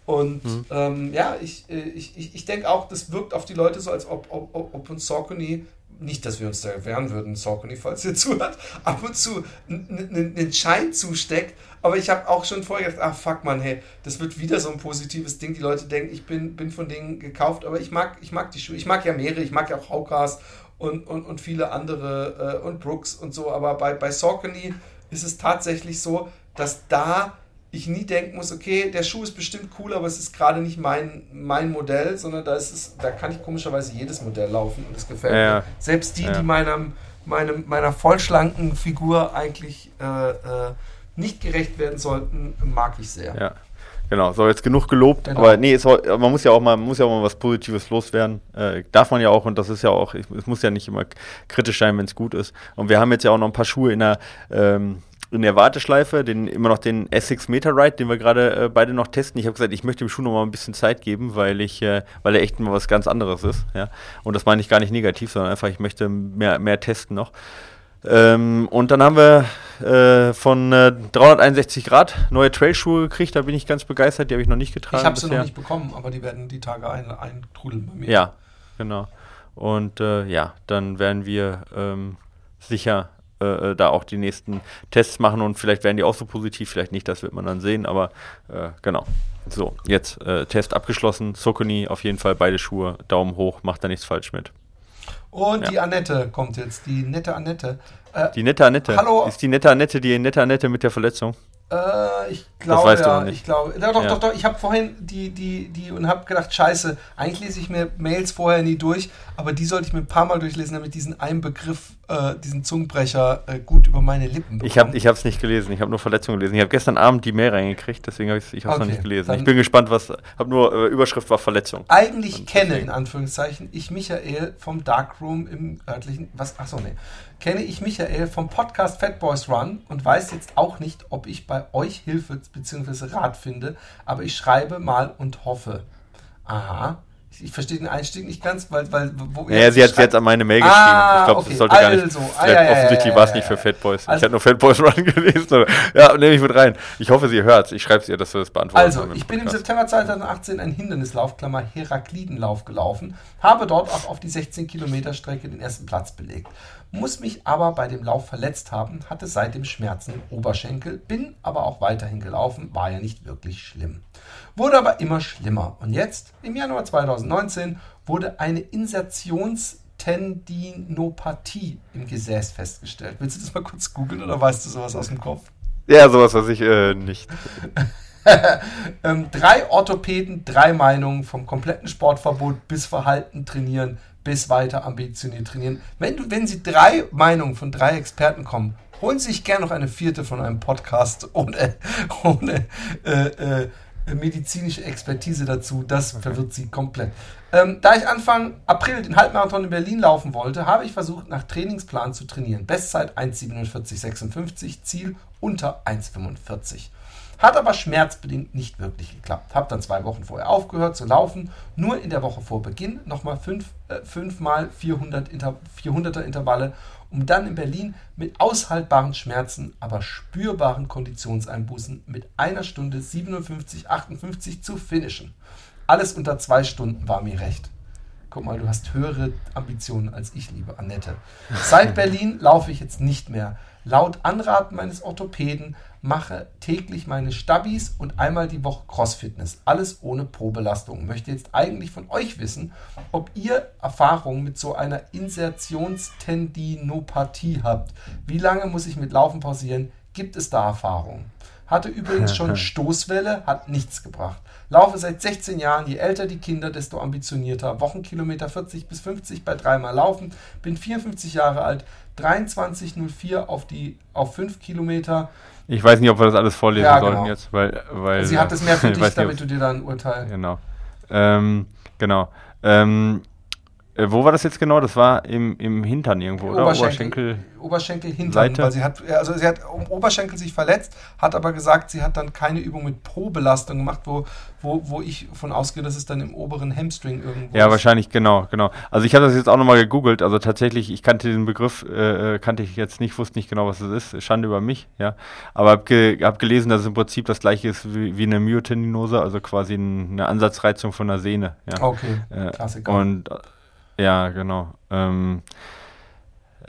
Und Mhm. ähm, ja, ich, äh, ich, ich, ich denke auch, das wirkt auf die Leute so, als ob, ob, ob uns Saucony, nicht, dass wir uns da wehren würden, Saucony, falls ihr zuhört, ab und zu einen Schein zusteckt. Aber ich habe auch schon vorher gedacht, ah fuck man, hey, das wird wieder so ein positives Ding. Die Leute denken, ich bin, bin von denen gekauft, aber ich mag, ich mag die Schuhe. Ich mag ja mehrere, ich mag ja auch Haukas und, und, und viele andere äh, und Brooks und so. Aber bei, bei Saucony ist es tatsächlich so, dass da ich nie denken muss, okay, der Schuh ist bestimmt cool, aber es ist gerade nicht mein, mein Modell, sondern da ist es, da kann ich komischerweise jedes Modell laufen und es gefällt Ja, mir. Selbst die, Ja. die meinem, meinem, meiner vollschlanken Figur eigentlich äh, äh, nicht gerecht werden sollten, mag ich sehr. Ja. Genau, so jetzt genug gelobt, Genau. aber nee, es, man muss ja auch mal, muss ja auch mal was Positives loswerden. Äh, darf man ja auch und das ist ja auch, ich, es muss ja nicht immer kritisch sein, wenn es gut ist. Und wir haben jetzt ja auch noch ein paar Schuhe in der, ähm, in der Warteschleife, den, immer noch den Essex Meter Ride, den wir gerade äh, beide noch testen. Ich habe gesagt, ich möchte dem Schuh noch mal ein bisschen Zeit geben, weil ich, äh, weil er echt mal was ganz anderes ist. Ja? Und das meine ich gar nicht negativ, sondern einfach, ich möchte mehr, mehr testen noch. Ähm, und dann haben wir äh, von äh, 361 Grad neue Trailschuhe gekriegt. Da bin ich ganz begeistert. Die habe ich noch nicht getragen. Ich habe sie noch nicht bekommen, aber die werden die Tage ein, eintrudeln bei mir. Ja, genau. Und äh, ja, dann werden wir ähm, sicher äh, da auch die nächsten Tests machen und vielleicht werden die auch so positiv, vielleicht nicht, das wird man dann sehen, aber äh, genau. So, jetzt äh, Test abgeschlossen. Sokoni auf jeden Fall beide Schuhe, Daumen hoch, macht da nichts falsch mit. Und Ja. die Annette kommt jetzt, die nette Annette. Äh, Die nette Annette. Hallo. Ist die nette Annette die nette Annette mit der Verletzung? Äh, ich glaube weißt du ja, noch nicht. ich glaube. Ja, doch, Ja. doch, doch. Ich habe vorhin die, die, die und habe gedacht, scheiße, eigentlich lese ich mir Mails vorher nie durch, aber die sollte ich mir ein paar Mal durchlesen, damit ich diesen einen Begriff, äh, diesen Zungenbrecher äh, gut über meine Lippen bekomme. Ich habe ich es nicht gelesen, ich habe nur Verletzungen gelesen. Ich habe gestern Abend die Mail reingekriegt, deswegen habe ich es ich hab's noch Okay, nicht gelesen. Ich bin gespannt, was. habe nur äh, Überschrift war Verletzung. eigentlich Und kenne, deswegen- in Anführungszeichen, ich Michael vom Darkroom im örtlichen, was, achso, nee, kenne ich Michael vom Podcast Fat Boys Run und weiß jetzt auch nicht, ob ich bei euch Hilfe bzw. Rat finde, aber ich schreibe mal und hoffe. Aha. Ich, verstehe den Einstieg nicht ganz, weil, weil, wo Ja, sie hat schreibt- jetzt an meine Mail Ah, geschrieben. Ich glaube, okay. das sollte gar nicht. Also, ah, ja, ja, offensichtlich ja, war es nicht für Fat Boys. Also- ich habe nur Fat Boys Run gelesen. Oder? Ja, nehme ich mit rein. Ich hoffe, sie hört Ich schreibe es ihr, dass wir das beantworten. Also, ich bin im. September 2018 einen Hindernislauf, Klammer Heraklidenlauf gelaufen, habe dort auch auf die 16 Kilometer Strecke den ersten Platz belegt, muss mich aber bei dem Lauf verletzt haben, hatte seitdem Schmerzen im Oberschenkel, bin aber auch weiterhin gelaufen, war ja nicht wirklich schlimm. Wurde aber immer schlimmer und jetzt, im Januar 2019, wurde eine Insertionstendinopathie im Gesäß festgestellt. Willst du das mal kurz googeln oder weißt du sowas aus dem Kopf? Ja, sowas weiß ich äh, nicht. Ähm, drei Orthopäden, drei Meinungen vom kompletten Sportverbot bis Verhalten trainieren, bis weiter ambitioniert trainieren. Wenn, du, wenn Sie drei Meinungen von drei Experten kommen, holen Sie sich gerne noch eine vierte von einem Podcast ohne, ohne äh, äh, medizinische Expertise dazu. Das verwirrt Sie komplett. Ähm, da ich Anfang April den Halbmarathon in Berlin laufen wollte, habe ich versucht, nach Trainingsplan zu trainieren. Bestzeit 1,47,56, Ziel unter 1,45. Hat aber schmerzbedingt nicht wirklich geklappt. Hab dann zwei Wochen vorher aufgehört zu laufen, nur in der Woche vor Beginn nochmal fünf, äh, fünfmal 400 Inter 400er Intervalle, um dann in Berlin mit aushaltbaren Schmerzen, aber spürbaren Konditionseinbußen mit einer Stunde 57, 58 zu finishen. Alles unter zwei Stunden war mir recht. Guck mal, du hast höhere Ambitionen als ich, liebe Annette. Seit Berlin laufe ich jetzt nicht mehr. Laut Anraten meines Orthopäden mache täglich meine Stabis und einmal die Woche Crossfitness. Alles ohne Probelastung. Möchte jetzt eigentlich von euch wissen, ob ihr Erfahrungen mit so einer Insertionstendinopathie habt. Wie lange muss ich mit Laufen pausieren? Gibt es da Erfahrungen? Hatte übrigens schon Stoßwelle, hat nichts gebracht. Laufe seit 16 Jahren, je älter die Kinder, desto ambitionierter. Wochenkilometer 40 bis 50 bei dreimal Laufen. Bin 54 Jahre alt, 23,04 auf, die, auf 5 Kilometer. Ich weiß nicht, ob wir das alles vorlesen Ja, sollten genau. jetzt, weil, weil. Sie hat es mehr für ich dich, nicht, damit du dir da ein Urteil. Genau. Ähm, genau. Ähm, äh, wo war das jetzt genau? Das war im, im Hintern irgendwo, oder? Oberschenkel, Oberschenkel hintern, Seite? weil sie hat, also sie hat um Oberschenkel sich verletzt, hat aber gesagt, sie hat dann keine Übung mit Pro-Belastung gemacht, wo, wo, wo ich von ausgehe, dass es dann im oberen Hamstring irgendwo Ja, ist. wahrscheinlich, genau, genau. Also ich habe das jetzt auch nochmal gegoogelt. Also tatsächlich, ich kannte den Begriff, äh, äh, kannte ich jetzt nicht, wusste nicht genau, was es ist. Schande über mich, ja. Aber habe ge hab gelesen, dass es im Prinzip das gleiche ist wie, wie eine Myotendinose, also quasi ein, eine Ansatzreizung von der Sehne. Ja. Okay, Äh, Klassiker. Und ja, genau. Ähm,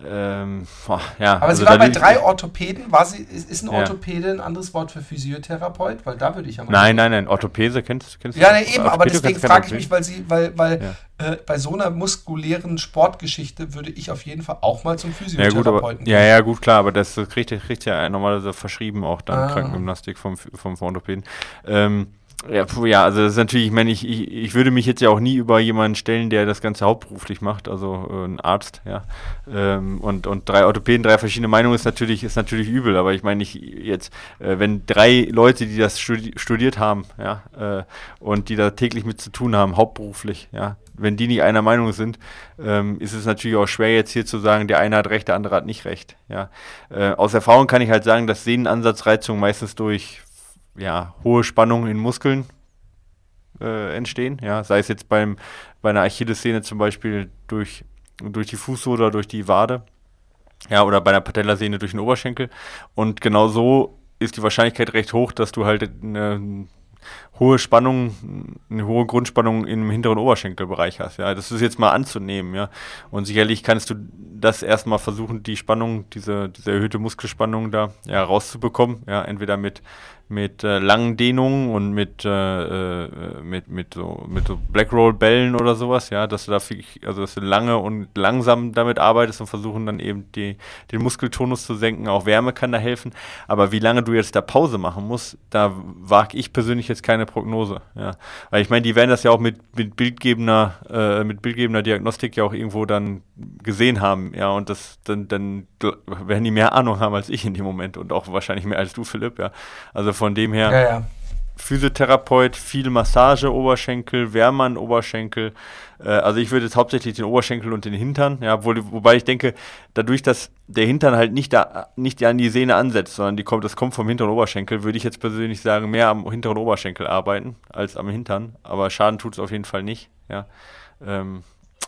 ähm, boah, ja, aber also sie war bei drei Orthopäden. War sie, ist, ist ein Ja. Orthopäde ein anderes Wort für Physiotherapeut? Weil da würde ich ja mal. Nein, nein, nein, Orthopäse kennst, kennst Ja, du? nee, eben, Orthopäde aber deswegen frage ich mich, weil sie, weil, weil Ja. äh, bei so einer muskulären Sportgeschichte würde ich auf jeden Fall auch mal zum Ja gut, Physiotherapeuten aber, ja, ja, gut, klar, aber das kriegt, kriegt ja normalerweise verschrieben auch dann Ah. Krankengymnastik vom, vom, vom Orthopäden. Ähm, ja, ja, also das ist natürlich, ich meine, ich, ich, ich würde mich jetzt ja auch nie über jemanden stellen, der das Ganze hauptberuflich macht, also äh, ein Arzt, ja. Ähm, und, und drei Orthopäden, drei verschiedene Meinungen ist natürlich, ist natürlich übel, aber ich meine, ich jetzt, äh, wenn drei Leute, die das studi studiert haben, ja, äh, und die da täglich mit zu tun haben, hauptberuflich, ja, wenn die nicht einer Meinung sind, ähm, ist es natürlich auch schwer jetzt hier zu sagen, der eine hat recht, der andere hat nicht recht. Ja. Äh, aus Erfahrung kann ich halt sagen, dass Sehnenansatzreizungen meistens durch ja, hohe Spannungen in Muskeln äh, entstehen. Ja. Sei es jetzt beim, bei einer Achillessehne zum Beispiel durch, durch die Fußsohle oder durch die Wade. Ja, oder bei einer Patellasehne durch den Oberschenkel. Und genau so ist die Wahrscheinlichkeit recht hoch, dass du halt eine hohe Spannung, eine hohe Grundspannung im hinteren Oberschenkelbereich hast. Ja, das ist jetzt mal anzunehmen, ja. Und sicherlich kannst du das erstmal versuchen, die Spannung, diese, diese erhöhte Muskelspannung da ja, rauszubekommen. Ja, entweder mit, mit äh, langen Dehnungen und mit, äh, äh, mit, mit so, mit so Blackroll-Bällen oder sowas, ja, dass du da also dass du lange und langsam damit arbeitest und versuchen dann eben die, den Muskeltonus zu senken. Auch Wärme kann da helfen. Aber wie lange du jetzt da Pause machen musst, da wage ich persönlich jetzt keine Prognose. Ja. Weil ich meine, die werden das ja auch mit, mit bildgebender, äh, mit bildgebender Diagnostik ja auch irgendwo dann gesehen haben, ja, und das dann, dann werden die mehr Ahnung haben als ich in dem Moment und auch wahrscheinlich mehr als du, Philipp, ja. Also von dem her. Ja, ja. Physiotherapeut, viel Massage, Oberschenkel, Wärme an Oberschenkel. Äh, also ich würde jetzt hauptsächlich den Oberschenkel und den Hintern, ja, wo, wobei ich denke, dadurch, dass der Hintern halt nicht da, nicht an die Sehne ansetzt, sondern die kommt, das kommt vom hinteren Oberschenkel, würde ich jetzt persönlich sagen, mehr am hinteren Oberschenkel arbeiten als am Hintern. Aber Schaden tut es auf jeden Fall nicht, ja. Ähm,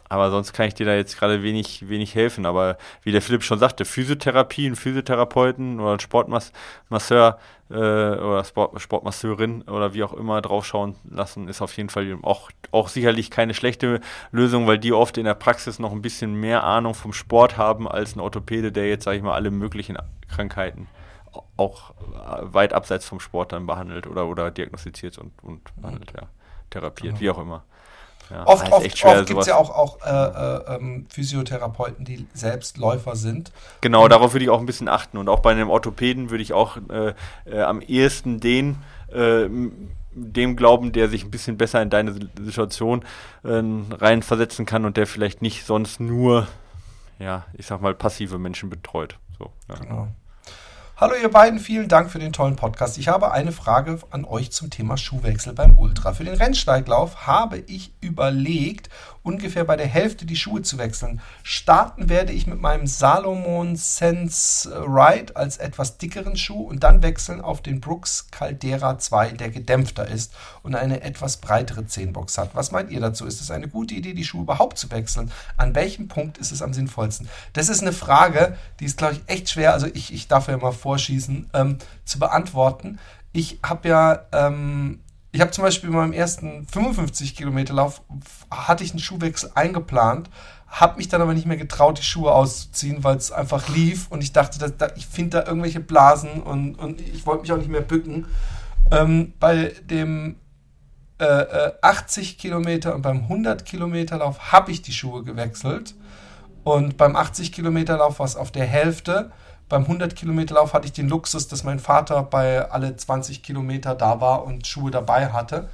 aber sonst kann ich dir da jetzt gerade wenig, wenig helfen. Aber wie der Philipp schon sagte, Physiotherapie, einen Physiotherapeuten oder einen Sportmasseur äh, oder Sport, Sportmasseurin oder wie auch immer draufschauen lassen, ist auf jeden Fall auch, auch sicherlich keine schlechte Lösung, weil die oft in der Praxis noch ein bisschen mehr Ahnung vom Sport haben als ein Orthopäde, der jetzt, sage ich mal, alle möglichen Krankheiten auch äh, weit abseits vom Sport dann behandelt oder, oder diagnostiziert und, und behandelt, ja. Therapiert, Genau. wie auch immer. Ja, Oft, oft, schwer, oft gibt es ja auch, auch äh, äh, ähm, Physiotherapeuten, die selbst Läufer sind. Genau, darauf würde ich auch ein bisschen achten. Und auch bei einem Orthopäden würde ich auch äh, äh, am ehesten den, äh, m- dem glauben, der sich ein bisschen besser in deine Si- Situation äh, reinversetzen kann und der vielleicht nicht sonst nur, ja, ich sag mal, passive Menschen betreut. So, ja. Genau. Hallo ihr beiden, vielen Dank für den tollen Podcast. Ich habe eine Frage an euch zum Thema Schuhwechsel beim Ultra. Für den Rennsteiglauf habe ich überlegt ungefähr bei der Hälfte die Schuhe zu wechseln. Starten werde ich mit meinem Salomon Sense Ride als etwas dickeren Schuh und dann wechseln auf den Brooks Caldera 2, der gedämpfter ist und eine etwas breitere Zehnbox hat. Was meint ihr dazu? Ist es eine gute Idee, die Schuhe überhaupt zu wechseln? An welchem Punkt ist es am sinnvollsten? Das ist eine Frage, die ist, glaube ich, echt schwer. Also ich, ich darf ja mal vorschießen, ähm, zu beantworten. Ich habe ja ähm, ich habe zum Beispiel bei meinem ersten 55 Kilometer Lauf hatte ich einen Schuhwechsel eingeplant, habe mich dann aber nicht mehr getraut, die Schuhe auszuziehen, weil es einfach lief. Und ich dachte, dass, da, ich finde da irgendwelche Blasen und, und ich wollte mich auch nicht mehr bücken. Ähm, bei dem äh, äh, 80 Kilometer und beim 100 Kilometer Lauf habe ich die Schuhe gewechselt. Und beim 80 Kilometer Lauf war es auf der Hälfte beim 100-Kilometer-Lauf hatte ich den Luxus, dass mein Vater bei alle 20 Kilometer da war und Schuhe dabei hatte.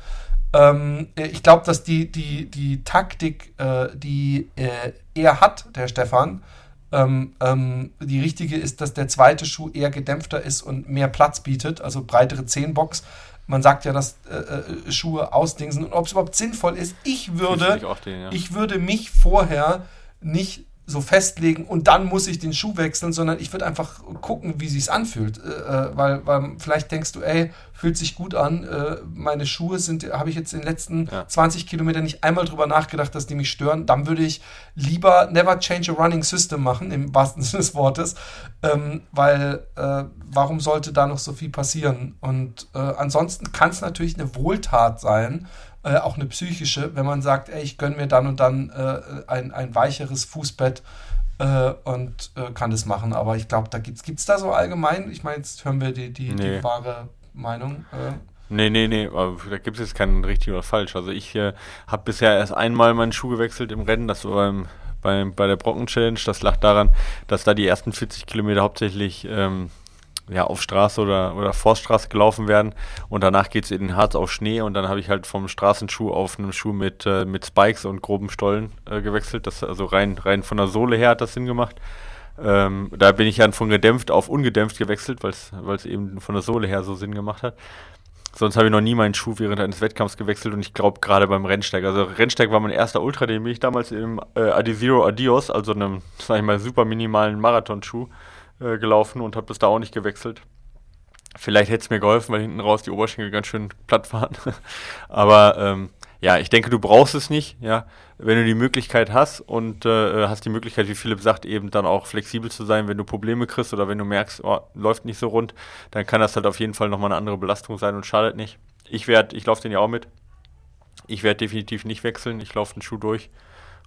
Ähm, ich glaube, dass die, die, die Taktik, äh, die äh, er hat, der Stefan, ähm, ähm, die richtige ist, dass der zweite Schuh eher gedämpfter ist und mehr Platz bietet, also breitere Zehenbox. Man sagt ja, dass äh, äh Schuhe ausdingsen und ob es überhaupt sinnvoll ist. Ich würde, ich, den, ja. ich würde mich vorher nicht so festlegen und dann muss ich den Schuh wechseln, sondern ich würde einfach gucken, wie sich's anfühlt, äh, äh, weil, weil vielleicht denkst du, ey, fühlt sich gut an, äh, meine Schuhe sind, habe ich jetzt in den letzten ja. 20 Kilometern nicht einmal drüber nachgedacht, dass die mich stören, dann würde ich lieber never change a running system machen, im wahrsten Sinne des Wortes, ähm, weil äh, warum sollte da noch so viel passieren? Und äh, ansonsten kann es natürlich eine Wohltat sein, äh, auch eine psychische, wenn man sagt, ey, ich gönne mir dann und dann äh, ein, ein weicheres Fußbett äh, und äh, kann das machen. Aber ich glaube, da gibt es da so allgemein, ich meine, jetzt hören wir die, die, nee. die wahre Meinung. Äh. Nee, nee, nee, da gibt es jetzt keinen richtig oder falsch. Also ich äh, habe bisher erst einmal meinen Schuh gewechselt im Rennen, das war beim, beim, bei der Brocken Challenge. Das lag daran, dass da die ersten 40 Kilometer hauptsächlich ähm, ja, auf Straße oder, oder Forststraße gelaufen werden und danach geht es in den Harz auf Schnee und dann habe ich halt vom Straßenschuh auf einen Schuh mit, äh, mit Spikes und groben Stollen äh, gewechselt. Das, also rein, rein von der Sohle her hat das Sinn gemacht. Ähm, da bin ich dann von gedämpft auf ungedämpft gewechselt, weil es eben von der Sohle her so Sinn gemacht hat. Sonst habe ich noch nie meinen Schuh während eines Wettkampfs gewechselt und ich glaube gerade beim Rennsteig. Also Rennsteig war mein erster Ultra, den bin ich damals im äh, Adizero Adios, also einem, sag ich mal, super minimalen Marathonschuh äh, gelaufen und habe bis da auch nicht gewechselt. Vielleicht hätte es mir geholfen, weil hinten raus die Oberschenkel ganz schön platt waren. Aber ähm, ja, ich denke, du brauchst es nicht. Ja, wenn du die Möglichkeit hast und äh, hast die Möglichkeit, wie Philipp sagt, eben dann auch flexibel zu sein, wenn du Probleme kriegst oder wenn du merkst, oh, läuft nicht so rund, dann kann das halt auf jeden Fall nochmal eine andere Belastung sein und schadet nicht. Ich werde, ich laufe den ja auch mit. Ich werde definitiv nicht wechseln. Ich laufe den Schuh durch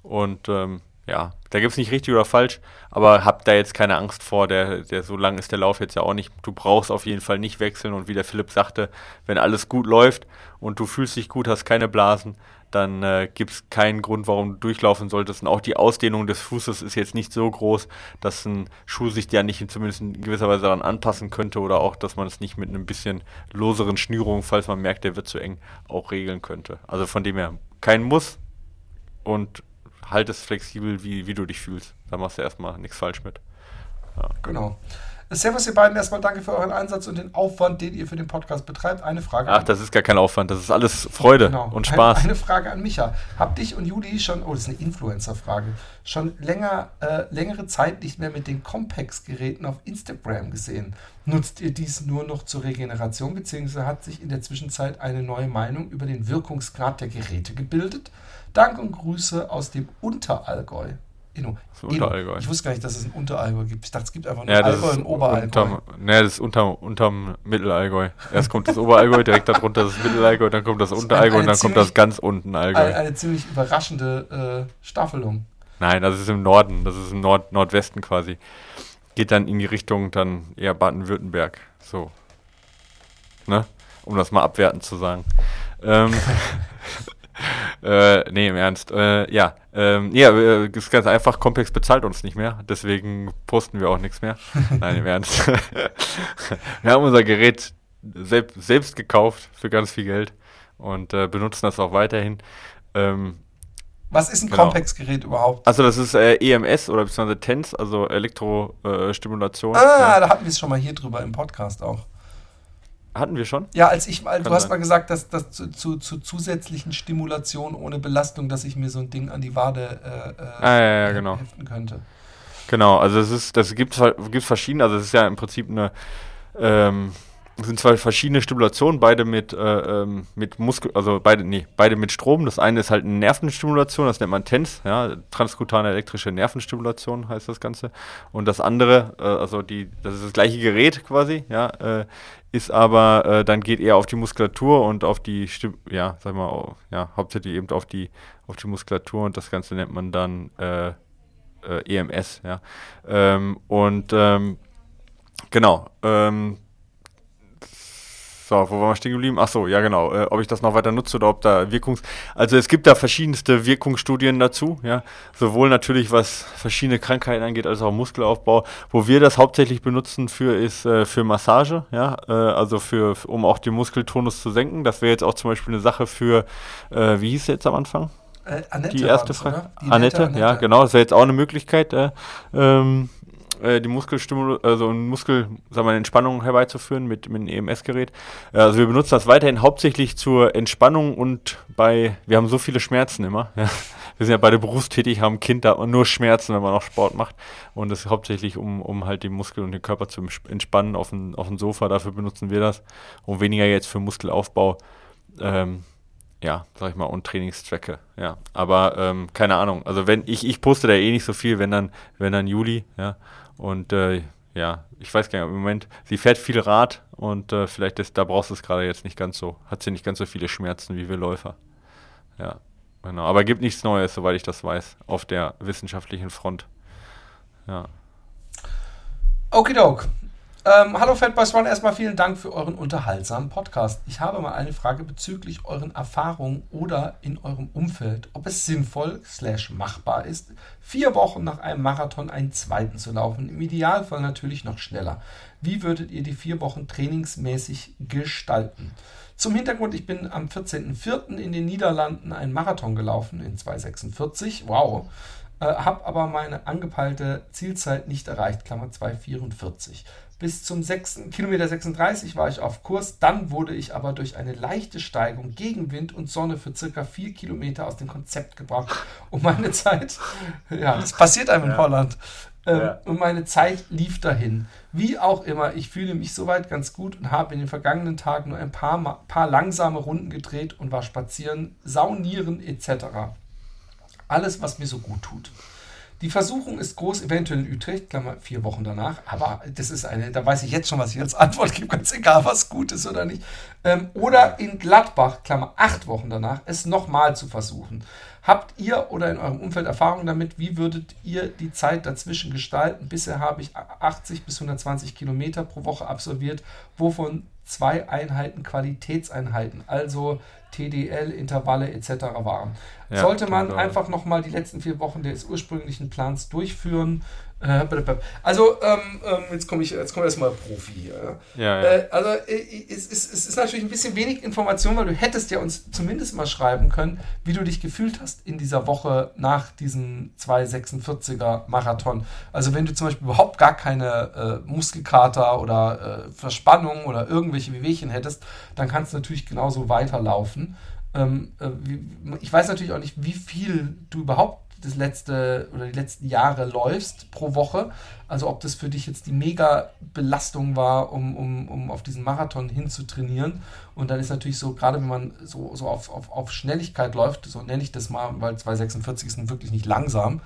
und ähm, ja, da gibt es nicht richtig oder falsch, aber hab da jetzt keine Angst vor, der, der so lang ist der Lauf jetzt ja auch nicht. Du brauchst auf jeden Fall nicht wechseln und wie der Philipp sagte, wenn alles gut läuft und du fühlst dich gut, hast keine Blasen, dann äh, gibt es keinen Grund, warum du durchlaufen solltest. Und auch die Ausdehnung des Fußes ist jetzt nicht so groß, dass ein Schuh sich ja nicht zumindest in gewisser Weise daran anpassen könnte oder auch, dass man es nicht mit einem bisschen loseren Schnürungen, falls man merkt, der wird zu eng, auch regeln könnte. Also von dem her kein Muss und halt es flexibel, wie, wie du dich fühlst. Da machst du erstmal nichts falsch mit. Ja. Genau. Servus, ihr beiden. Erstmal danke für euren Einsatz und den Aufwand, den ihr für den Podcast betreibt. Eine Frage. Ach, das ist gar kein Aufwand. Das ist alles Freude genau. und Spaß. Eine, eine, Frage an Micha. Habt dich und Juli schon, oh, das ist eine Influencer-Frage, schon länger, äh, längere Zeit nicht mehr mit den Compex-Geräten auf Instagram gesehen? Nutzt ihr dies nur noch zur Regeneration, beziehungsweise hat sich in der Zwischenzeit eine neue Meinung über den Wirkungsgrad der Geräte gebildet? Dank und Grüße aus dem Unterallgäu. Inno. Unterallgäu. Ich wusste gar nicht, dass es ein Unterallgäu gibt. Ich dachte, es gibt einfach nur ja, Allgäu und Oberallgäu. Unterm, ne, das ist unter, unterm Mittelallgäu. Erst kommt das Oberallgäu, direkt darunter das Mittelallgäu, dann kommt das Unterallgäu und dann kommt das ganz unten Allgäu. Eine, eine ziemlich überraschende äh, Staffelung. Nein, das ist im Norden, das ist im Nord Nordwesten quasi. Geht dann in die Richtung dann eher Baden-Württemberg. So. Ne? Um das mal abwertend zu sagen. Ähm, äh, nee, im Ernst. Äh, ja, ähm, ja, äh, ist ganz einfach, Complex bezahlt uns nicht mehr, deswegen posten wir auch nichts mehr. Nein, im Ernst. wir haben unser Gerät selb selbst gekauft für ganz viel Geld und äh, benutzen das auch weiterhin. Ähm, was ist ein genau. Compex-Gerät überhaupt? Also das ist äh, EMS oder beziehungsweise TENS, also Elektrostimulation. ah, ja. da hatten wir es schon mal hier drüber im Podcast auch. Hatten wir schon? Ja, als ich mal, du hast sein. mal gesagt, dass das zu, zu, zu zusätzlichen Stimulation ohne Belastung, dass ich mir so ein Ding an die Wade äh, äh, Ah, ja, ja, genau. heften könnte. Genau, also es ist, das gibt gibt verschiedene, also es ist ja im Prinzip eine, ähm, es sind zwei verschiedene Stimulationen, beide mit, äh, ähm, mit Muskel, also beide, nee, beide mit Strom. Das eine ist halt eine Nervenstimulation, das nennt man TENS, ja, transkutane elektrische Nervenstimulation heißt das Ganze. Und das andere, äh, also die, das ist das gleiche Gerät quasi, ja, äh, ist aber, äh, dann geht eher auf die Muskulatur und auf die, Stim ja, sag mal, au- ja, hauptsächlich eben auf die, auf die Muskulatur und das Ganze nennt man dann, äh, äh, EMS, ja. Ähm, und ähm, genau. Ähm, so, wo waren wir stehen geblieben? Ach so, ja genau. Äh, ob ich das noch weiter nutze oder ob da Wirkungs... Also es gibt da verschiedenste Wirkungsstudien dazu, ja. Sowohl natürlich, was verschiedene Krankheiten angeht, als auch Muskelaufbau. Wo wir das hauptsächlich benutzen für, ist äh, für Massage, ja. Äh, also für, um auch den Muskeltonus zu senken. Das wäre jetzt auch zum Beispiel eine Sache für, äh, wie hieß es jetzt am Anfang? Äh, Annette die erste Frage. Die Annette, ja, genau. Das wäre jetzt auch eine Möglichkeit, äh, ähm, äh, die Muskelstimulation, also Muskel, sagen wir, Entspannung herbeizuführen mit, mit einem EMS-Gerät. Äh, also wir benutzen das weiterhin hauptsächlich zur Entspannung und bei, wir haben so viele Schmerzen immer. Ja. Wir sind ja beide berufstätig, haben Kind, da hat man nur Schmerzen, wenn man auch Sport macht. Und das ist hauptsächlich, um, um halt den Muskel und den Körper zu entspannen auf dem, auf dem Sofa. Dafür benutzen wir das. Und weniger jetzt für Muskelaufbau. Ähm, ja, sag ich mal, und Trainingszwecke, ja. Aber ähm, keine Ahnung. Also wenn ich, ich poste da eh nicht so viel, wenn dann, wenn dann Juli, ja. Und äh, ja, ich weiß gar nicht, im Moment, sie fährt viel Rad und äh, vielleicht ist, da brauchst du es gerade jetzt nicht ganz so, hat sie nicht ganz so viele Schmerzen wie wir Läufer. Ja, genau. Aber gibt nichts Neues, soweit ich das weiß, auf der wissenschaftlichen Front. Ja. Okidok. Ähm, hallo Fatboys One, erstmal vielen Dank für euren unterhaltsamen Podcast. Ich habe mal eine Frage bezüglich euren Erfahrungen oder in eurem Umfeld, ob es sinnvoll slash machbar ist, vier Wochen nach einem Marathon einen zweiten zu laufen. Im Idealfall natürlich noch schneller. Wie würdet ihr die vier Wochen trainingsmäßig gestalten? Zum Hintergrund, ich bin am 14.04. in den Niederlanden einen Marathon gelaufen in 2,46. Wow. Äh, habe aber meine angepeilte Zielzeit nicht erreicht, Klammer 2,44. Bis zum 6, Kilometer 36 war ich auf Kurs, dann wurde ich aber durch eine leichte Steigung gegen Wind und Sonne für circa 4 Kilometer aus dem Konzept gebracht. Und meine Zeit, ja, das passiert einem in Holland. Ähm, Ja. Und meine Zeit lief dahin. Wie auch immer, ich fühle mich soweit ganz gut und habe in den vergangenen Tagen nur ein paar, paar langsame Runden gedreht und war spazieren, saunieren etc. Alles, was mir so gut tut. Die Versuchung ist groß, eventuell in Utrecht, Klammer, vier Wochen danach, aber das ist eine, da weiß ich jetzt schon, was ich als Antwort gebe, ganz egal, was gut ist oder nicht. Ähm, oder in Gladbach, Klammer, acht Wochen danach, es nochmal zu versuchen. Habt ihr oder in eurem Umfeld Erfahrung damit? Wie würdet ihr die Zeit dazwischen gestalten? Bisher habe ich 80 bis 120 Kilometer pro Woche absolviert, wovon zwei Einheiten Qualitätseinheiten, also TDL, Intervalle etc. waren. Ja, Sollte man Intervalle. einfach nochmal die letzten vier Wochen des ursprünglichen Plans durchführen? Äh, Also, ähm, ähm, jetzt komme ich, jetzt kommt erstmal Profi hier. Ja, ja. Äh, also, äh, es, ist, es ist natürlich ein bisschen wenig Information, weil du hättest ja uns zumindest mal schreiben können, wie du dich gefühlt hast in dieser Woche nach diesem 246er Marathon. Also, wenn du zum Beispiel überhaupt gar keine äh, Muskelkater oder äh, Verspannung oder irgendwelche Wehwehchen hättest, dann kannst du natürlich genauso weiterlaufen. Ähm, äh, ich weiß natürlich auch nicht, wie viel du überhaupt das letzte oder die letzten Jahre läufst pro Woche. Also ob das für dich jetzt die mega Belastung war, um, um, um auf diesen Marathon hinzutrainieren. Und dann ist natürlich so, gerade wenn man so, so auf, auf, auf Schnelligkeit läuft, so nenne ich das mal, weil 246 ist wirklich nicht langsam,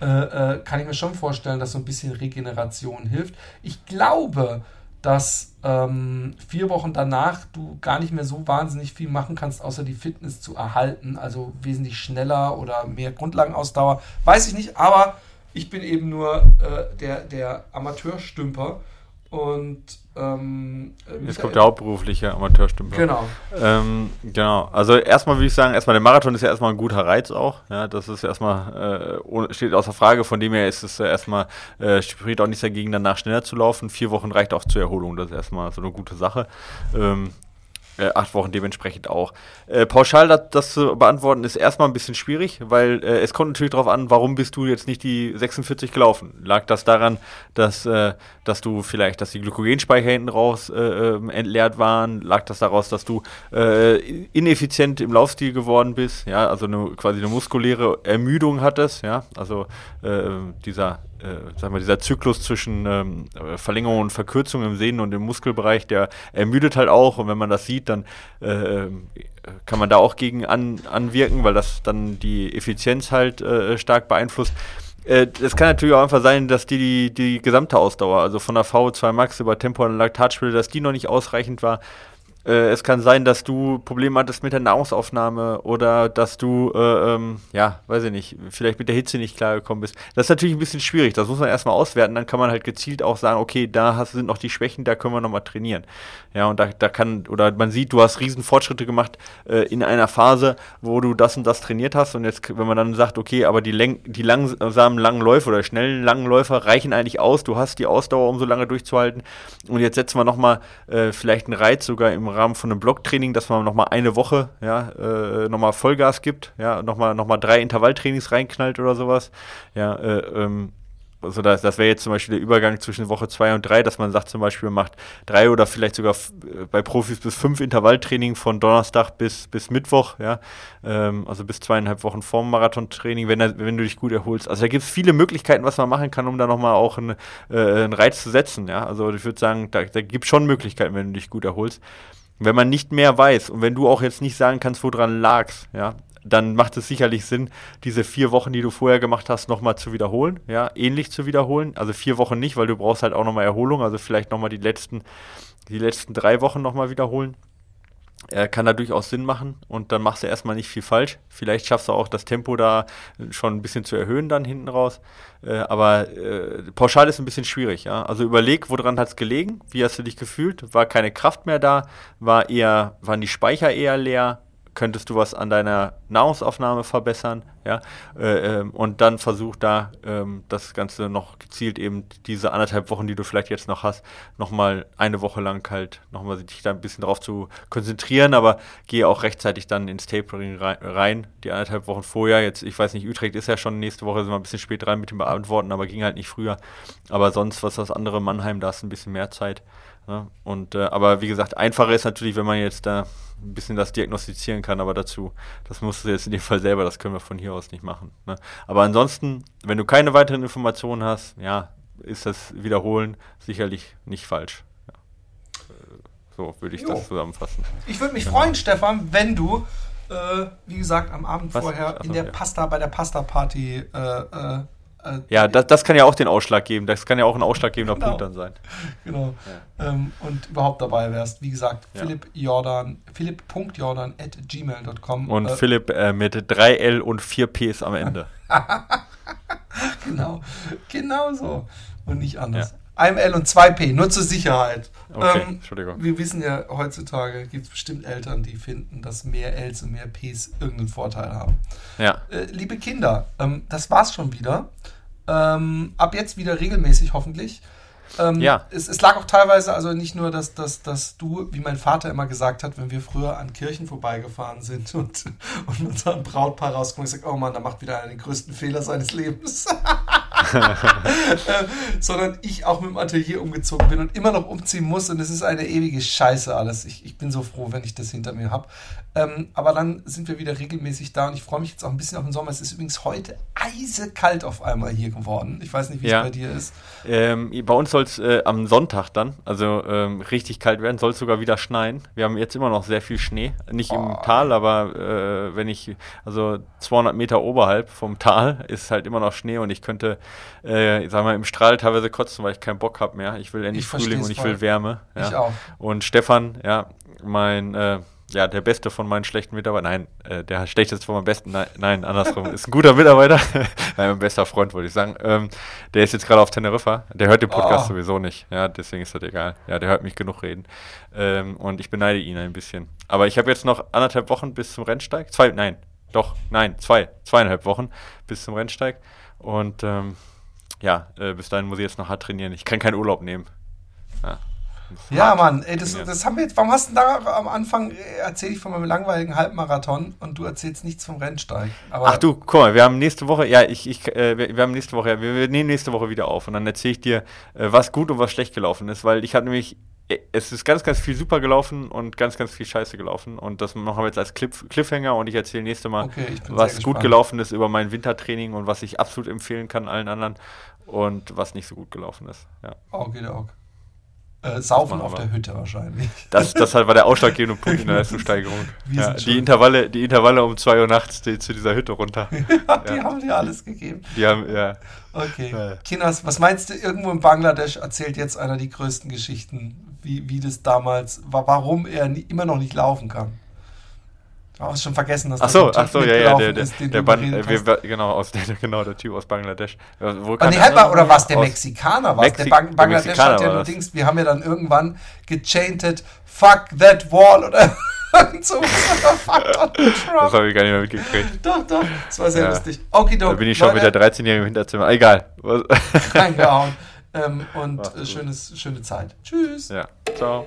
äh, äh, kann ich mir schon vorstellen, dass so ein bisschen Regeneration hilft. Ich glaube, dass ähm, vier Wochen danach du gar nicht mehr so wahnsinnig viel machen kannst, außer die Fitness zu erhalten, also wesentlich schneller oder mehr Grundlagenausdauer. Weiß ich nicht, aber ich bin eben nur äh, der, der Amateurstümper und ähm, äh, Jetzt kommt der hauptberufliche Amateurstümper. Genau. Ähm, genau. Also erstmal würde ich sagen, erstmal der Marathon ist ja erstmal ein guter Reiz auch. Ja, das ist erstmal, äh, steht außer Frage. Von dem her ist es erstmal, äh, spricht auch nichts dagegen, danach schneller zu laufen. Vier Wochen reicht auch zur Erholung. Das ist erstmal so eine gute Sache. Ähm, äh, acht Wochen dementsprechend auch. Äh, pauschal das, das, zu beantworten ist erstmal ein bisschen schwierig, weil äh, es kommt natürlich darauf an, warum bist du jetzt nicht die 46 gelaufen? Lag das daran, dass, äh, dass du vielleicht, dass die Glykogenspeicher hinten raus äh, ähm, entleert waren? Lag das daraus, dass du äh, ineffizient im Laufstil geworden bist? Ja, also eine, quasi eine muskuläre Ermüdung hattest, ja, also dieser äh, sag mal, dieser Zyklus zwischen ähm, Verlängerung und Verkürzung im Sehnen- und im Muskelbereich, der ermüdet halt auch. Und wenn man das sieht, dann äh, kann man da auch gegen an, anwirken, weil das dann die Effizienz halt äh, stark beeinflusst. Äh, es kann natürlich auch einfach sein, dass die, die, die gesamte Ausdauer, also von der VO2 Max über Tempo und Laktatspiel, dass die noch nicht ausreichend war. Äh, es kann sein, dass du Probleme hattest mit der Nahrungsaufnahme oder dass du, äh, ähm, ja, weiß ich nicht, vielleicht mit der Hitze nicht klargekommen bist. Das ist natürlich ein bisschen schwierig. Das muss man erstmal auswerten. Dann kann man halt gezielt auch sagen, okay, da hast, sind noch die Schwächen, da können wir nochmal trainieren. Ja, und da, da kann, oder man sieht, du hast riesen Fortschritte gemacht äh, in einer Phase, wo du das und das trainiert hast. Und jetzt, wenn man dann sagt, okay, aber die, Läng die langsamen langen Läufe oder schnellen langen Läufer reichen eigentlich aus, du hast die Ausdauer, um so lange durchzuhalten. Und jetzt setzen wir nochmal äh, vielleicht einen Reiz sogar im Rahmen von einem Blocktraining, dass man nochmal eine Woche, ja, äh, nochmal Vollgas gibt, ja, nochmal noch mal drei Intervalltrainings reinknallt oder sowas. Ja, äh, ähm, also das, das wäre jetzt zum Beispiel der Übergang zwischen Woche 2 und 3, dass man sagt zum Beispiel, macht drei oder vielleicht sogar äh, bei Profis bis fünf Intervalltraining von Donnerstag bis, bis Mittwoch, ja, ähm, also bis zweieinhalb Wochen vorm Marathontraining, wenn, wenn du dich gut erholst. Also da gibt es viele Möglichkeiten, was man machen kann, um da nochmal auch einen, äh, einen Reiz zu setzen, ja, also ich würde sagen, da, da gibt es schon Möglichkeiten, wenn du dich gut erholst. Wenn man nicht mehr weiß und wenn du auch jetzt nicht sagen kannst, woran lagst, ja, dann macht es sicherlich Sinn, diese vier Wochen, die du vorher gemacht hast, nochmal zu wiederholen, ja, ähnlich zu wiederholen. Also vier Wochen nicht, weil du brauchst halt auch nochmal Erholung, also vielleicht nochmal die letzten, die letzten drei Wochen nochmal wiederholen. Er kann da durchaus Sinn machen und dann machst du erstmal nicht viel falsch. Vielleicht schaffst du auch das Tempo da schon ein bisschen zu erhöhen dann hinten raus. Äh, aber äh, pauschal ist ein bisschen schwierig. Ja? Also überleg, woran hat es gelegen? Wie hast du dich gefühlt? War keine Kraft mehr da? War eher, waren die Speicher eher leer? Könntest du was an deiner Nahrungsaufnahme verbessern, ja, äh, ähm, und dann versuch da ähm, das Ganze noch gezielt eben diese anderthalb Wochen, die du vielleicht jetzt noch hast, nochmal eine Woche lang halt nochmal dich da ein bisschen drauf zu konzentrieren, aber gehe auch rechtzeitig dann ins Tapering rein, die anderthalb Wochen vorher, jetzt, ich weiß nicht, Utrecht ist ja schon nächste Woche, sind wir ein bisschen spät rein mit dem Beantworten, aber ging halt nicht früher, aber sonst, was das andere Mannheim, da ist ein bisschen mehr Zeit, ja? und, äh, aber wie gesagt, einfacher ist natürlich, wenn man jetzt da ein bisschen das diagnostizieren kann, aber dazu, das musst du jetzt in dem Fall selber, das können wir von hier aus nicht machen. Ne? Aber ansonsten, wenn du keine weiteren Informationen hast, ja, ist das Wiederholen sicherlich nicht falsch. Ja. So würde ich jo. das zusammenfassen. Ich würde mich genau. freuen, Stefan, wenn du, äh, wie gesagt, am Abend Was? vorher Achso, in der ja. Pasta, bei der Pasta-Party äh, äh, äh, ja, das, das kann ja auch den Ausschlag geben. Das kann ja auch ein ausschlaggebender genau. Punkt dann sein. Genau. Ja. Ähm, und überhaupt dabei wärst. Wie gesagt, ja. Philipp Jordan, philipp.jordan at gmail.com. Und äh, Philipp äh, mit 3L und 4 Ps am Ende. genau. Genau so. Und nicht anders. Ja. Einem L und 2P, nur zur Sicherheit. Okay, ähm, Entschuldigung. Wir wissen ja, heutzutage gibt es bestimmt Eltern, die finden, dass mehr Ls und mehr Ps irgendeinen Vorteil haben. Ja. Äh, liebe Kinder, ähm, das war's schon wieder. Ähm, ab jetzt wieder regelmäßig hoffentlich. Ähm, ja. Es, es, lag auch teilweise, also nicht nur, dass, dass, dass du, wie mein Vater immer gesagt hat, wenn wir früher an Kirchen vorbeigefahren sind und, und unser Brautpaar rauskommt, ich sag, oh Mann, da macht wieder einer den größten Fehler seines Lebens. sondern ich auch mit dem Atelier umgezogen bin und immer noch umziehen muss und es ist eine ewige Scheiße alles. Ich, ich bin so froh, wenn ich das hinter mir habe. Ähm, aber dann sind wir wieder regelmäßig da und ich freue mich jetzt auch ein bisschen auf den Sommer. Es ist übrigens heute eisekalt auf einmal hier geworden. Ich weiß nicht, wie ja. es bei dir ist. Ähm, bei uns soll es äh, am Sonntag dann, also ähm, richtig kalt werden, soll es sogar wieder schneien. Wir haben jetzt immer noch sehr viel Schnee. Nicht oh. im Tal, aber äh, wenn ich, also 200 Meter oberhalb vom Tal ist halt immer noch Schnee und ich könnte, äh, ich sag mal, im Strahl teilweise kotzen, weil ich keinen Bock habe mehr. Ich will endlich ich Frühling und ich voll. will Wärme. Ja. Ich auch. Und Stefan, ja, mein äh, ja, der beste von meinen schlechten Mitarbeitern. Nein, äh, der schlechteste von meinen besten. Nein, nein andersrum. ist ein guter Mitarbeiter. nein, mein bester Freund, wollte ich sagen. Ähm, der ist jetzt gerade auf Teneriffa. Der hört den Podcast oh. sowieso nicht. Ja, deswegen ist das egal. Ja, der hört mich genug reden. Ähm, und ich beneide ihn ein bisschen. Aber ich habe jetzt noch anderthalb Wochen bis zum Rennsteig. Zwei, nein, doch, nein, zwei, zweieinhalb Wochen bis zum Rennsteig. Und ähm, ja, äh, bis dahin muss ich jetzt noch hart trainieren. Ich kann keinen Urlaub nehmen. Ja. Ja, Mann, ey, das, das haben wir jetzt. Warum hast du da am Anfang äh, erzähle ich von meinem langweiligen Halbmarathon und du erzählst nichts vom Rennsteig? Aber Ach du, guck mal, wir haben nächste Woche, ja, ich, ich, äh, wir, wir haben nächste Woche, ja, wir, wir nehmen nächste Woche wieder auf und dann erzähle ich dir, äh, was gut und was schlecht gelaufen ist, weil ich habe nämlich, äh, es ist ganz, ganz viel super gelaufen und ganz, ganz viel Scheiße gelaufen und das machen wir jetzt als Cliff, Cliffhanger und ich erzähle nächste Mal, Okay, was gut gelaufen ist über mein Wintertraining und was ich absolut empfehlen kann allen anderen und was nicht so gut gelaufen ist. Ja. Okay, der Auge. Äh, saufen auf der Hütte wahrscheinlich. Das, das halt war der ausschlaggebende Punkt in der Leistungssteigerung. Ja, die. Intervalle, die Intervalle um 2 Uhr nachts die, zu dieser Hütte runter. die haben dir alles gegeben. Die haben, ja. Okay. Ja. Kinas, was meinst du, irgendwo in Bangladesch erzählt jetzt einer die größten Geschichten, wie, wie das damals war, warum er nie, immer noch nicht laufen kann? Hast schon vergessen, dass Ach so, Typ ach so, ja, ja, der, ist, der Ban- wir, genau, aus der, genau, der Typ aus Bangladesch. Wo kam nee, halt mal, oder was? Der Mexikaner was? Der Mexi- Bang der Bangladesch Mexikaner hat ja war nur das. Dings, wir haben ja dann irgendwann gechanted, fuck that wall oder irgend so. fuck Donald Das Trump. habe ich gar nicht mehr mitgekriegt. Doch, doch, das war sehr Ja. lustig. Okay, Da bin ich schon mit der 13-Jährigen im Hinterzimmer. Egal. Reingehauen. Ähm, und äh, schönes, schöne Zeit. Tschüss. ja, ciao.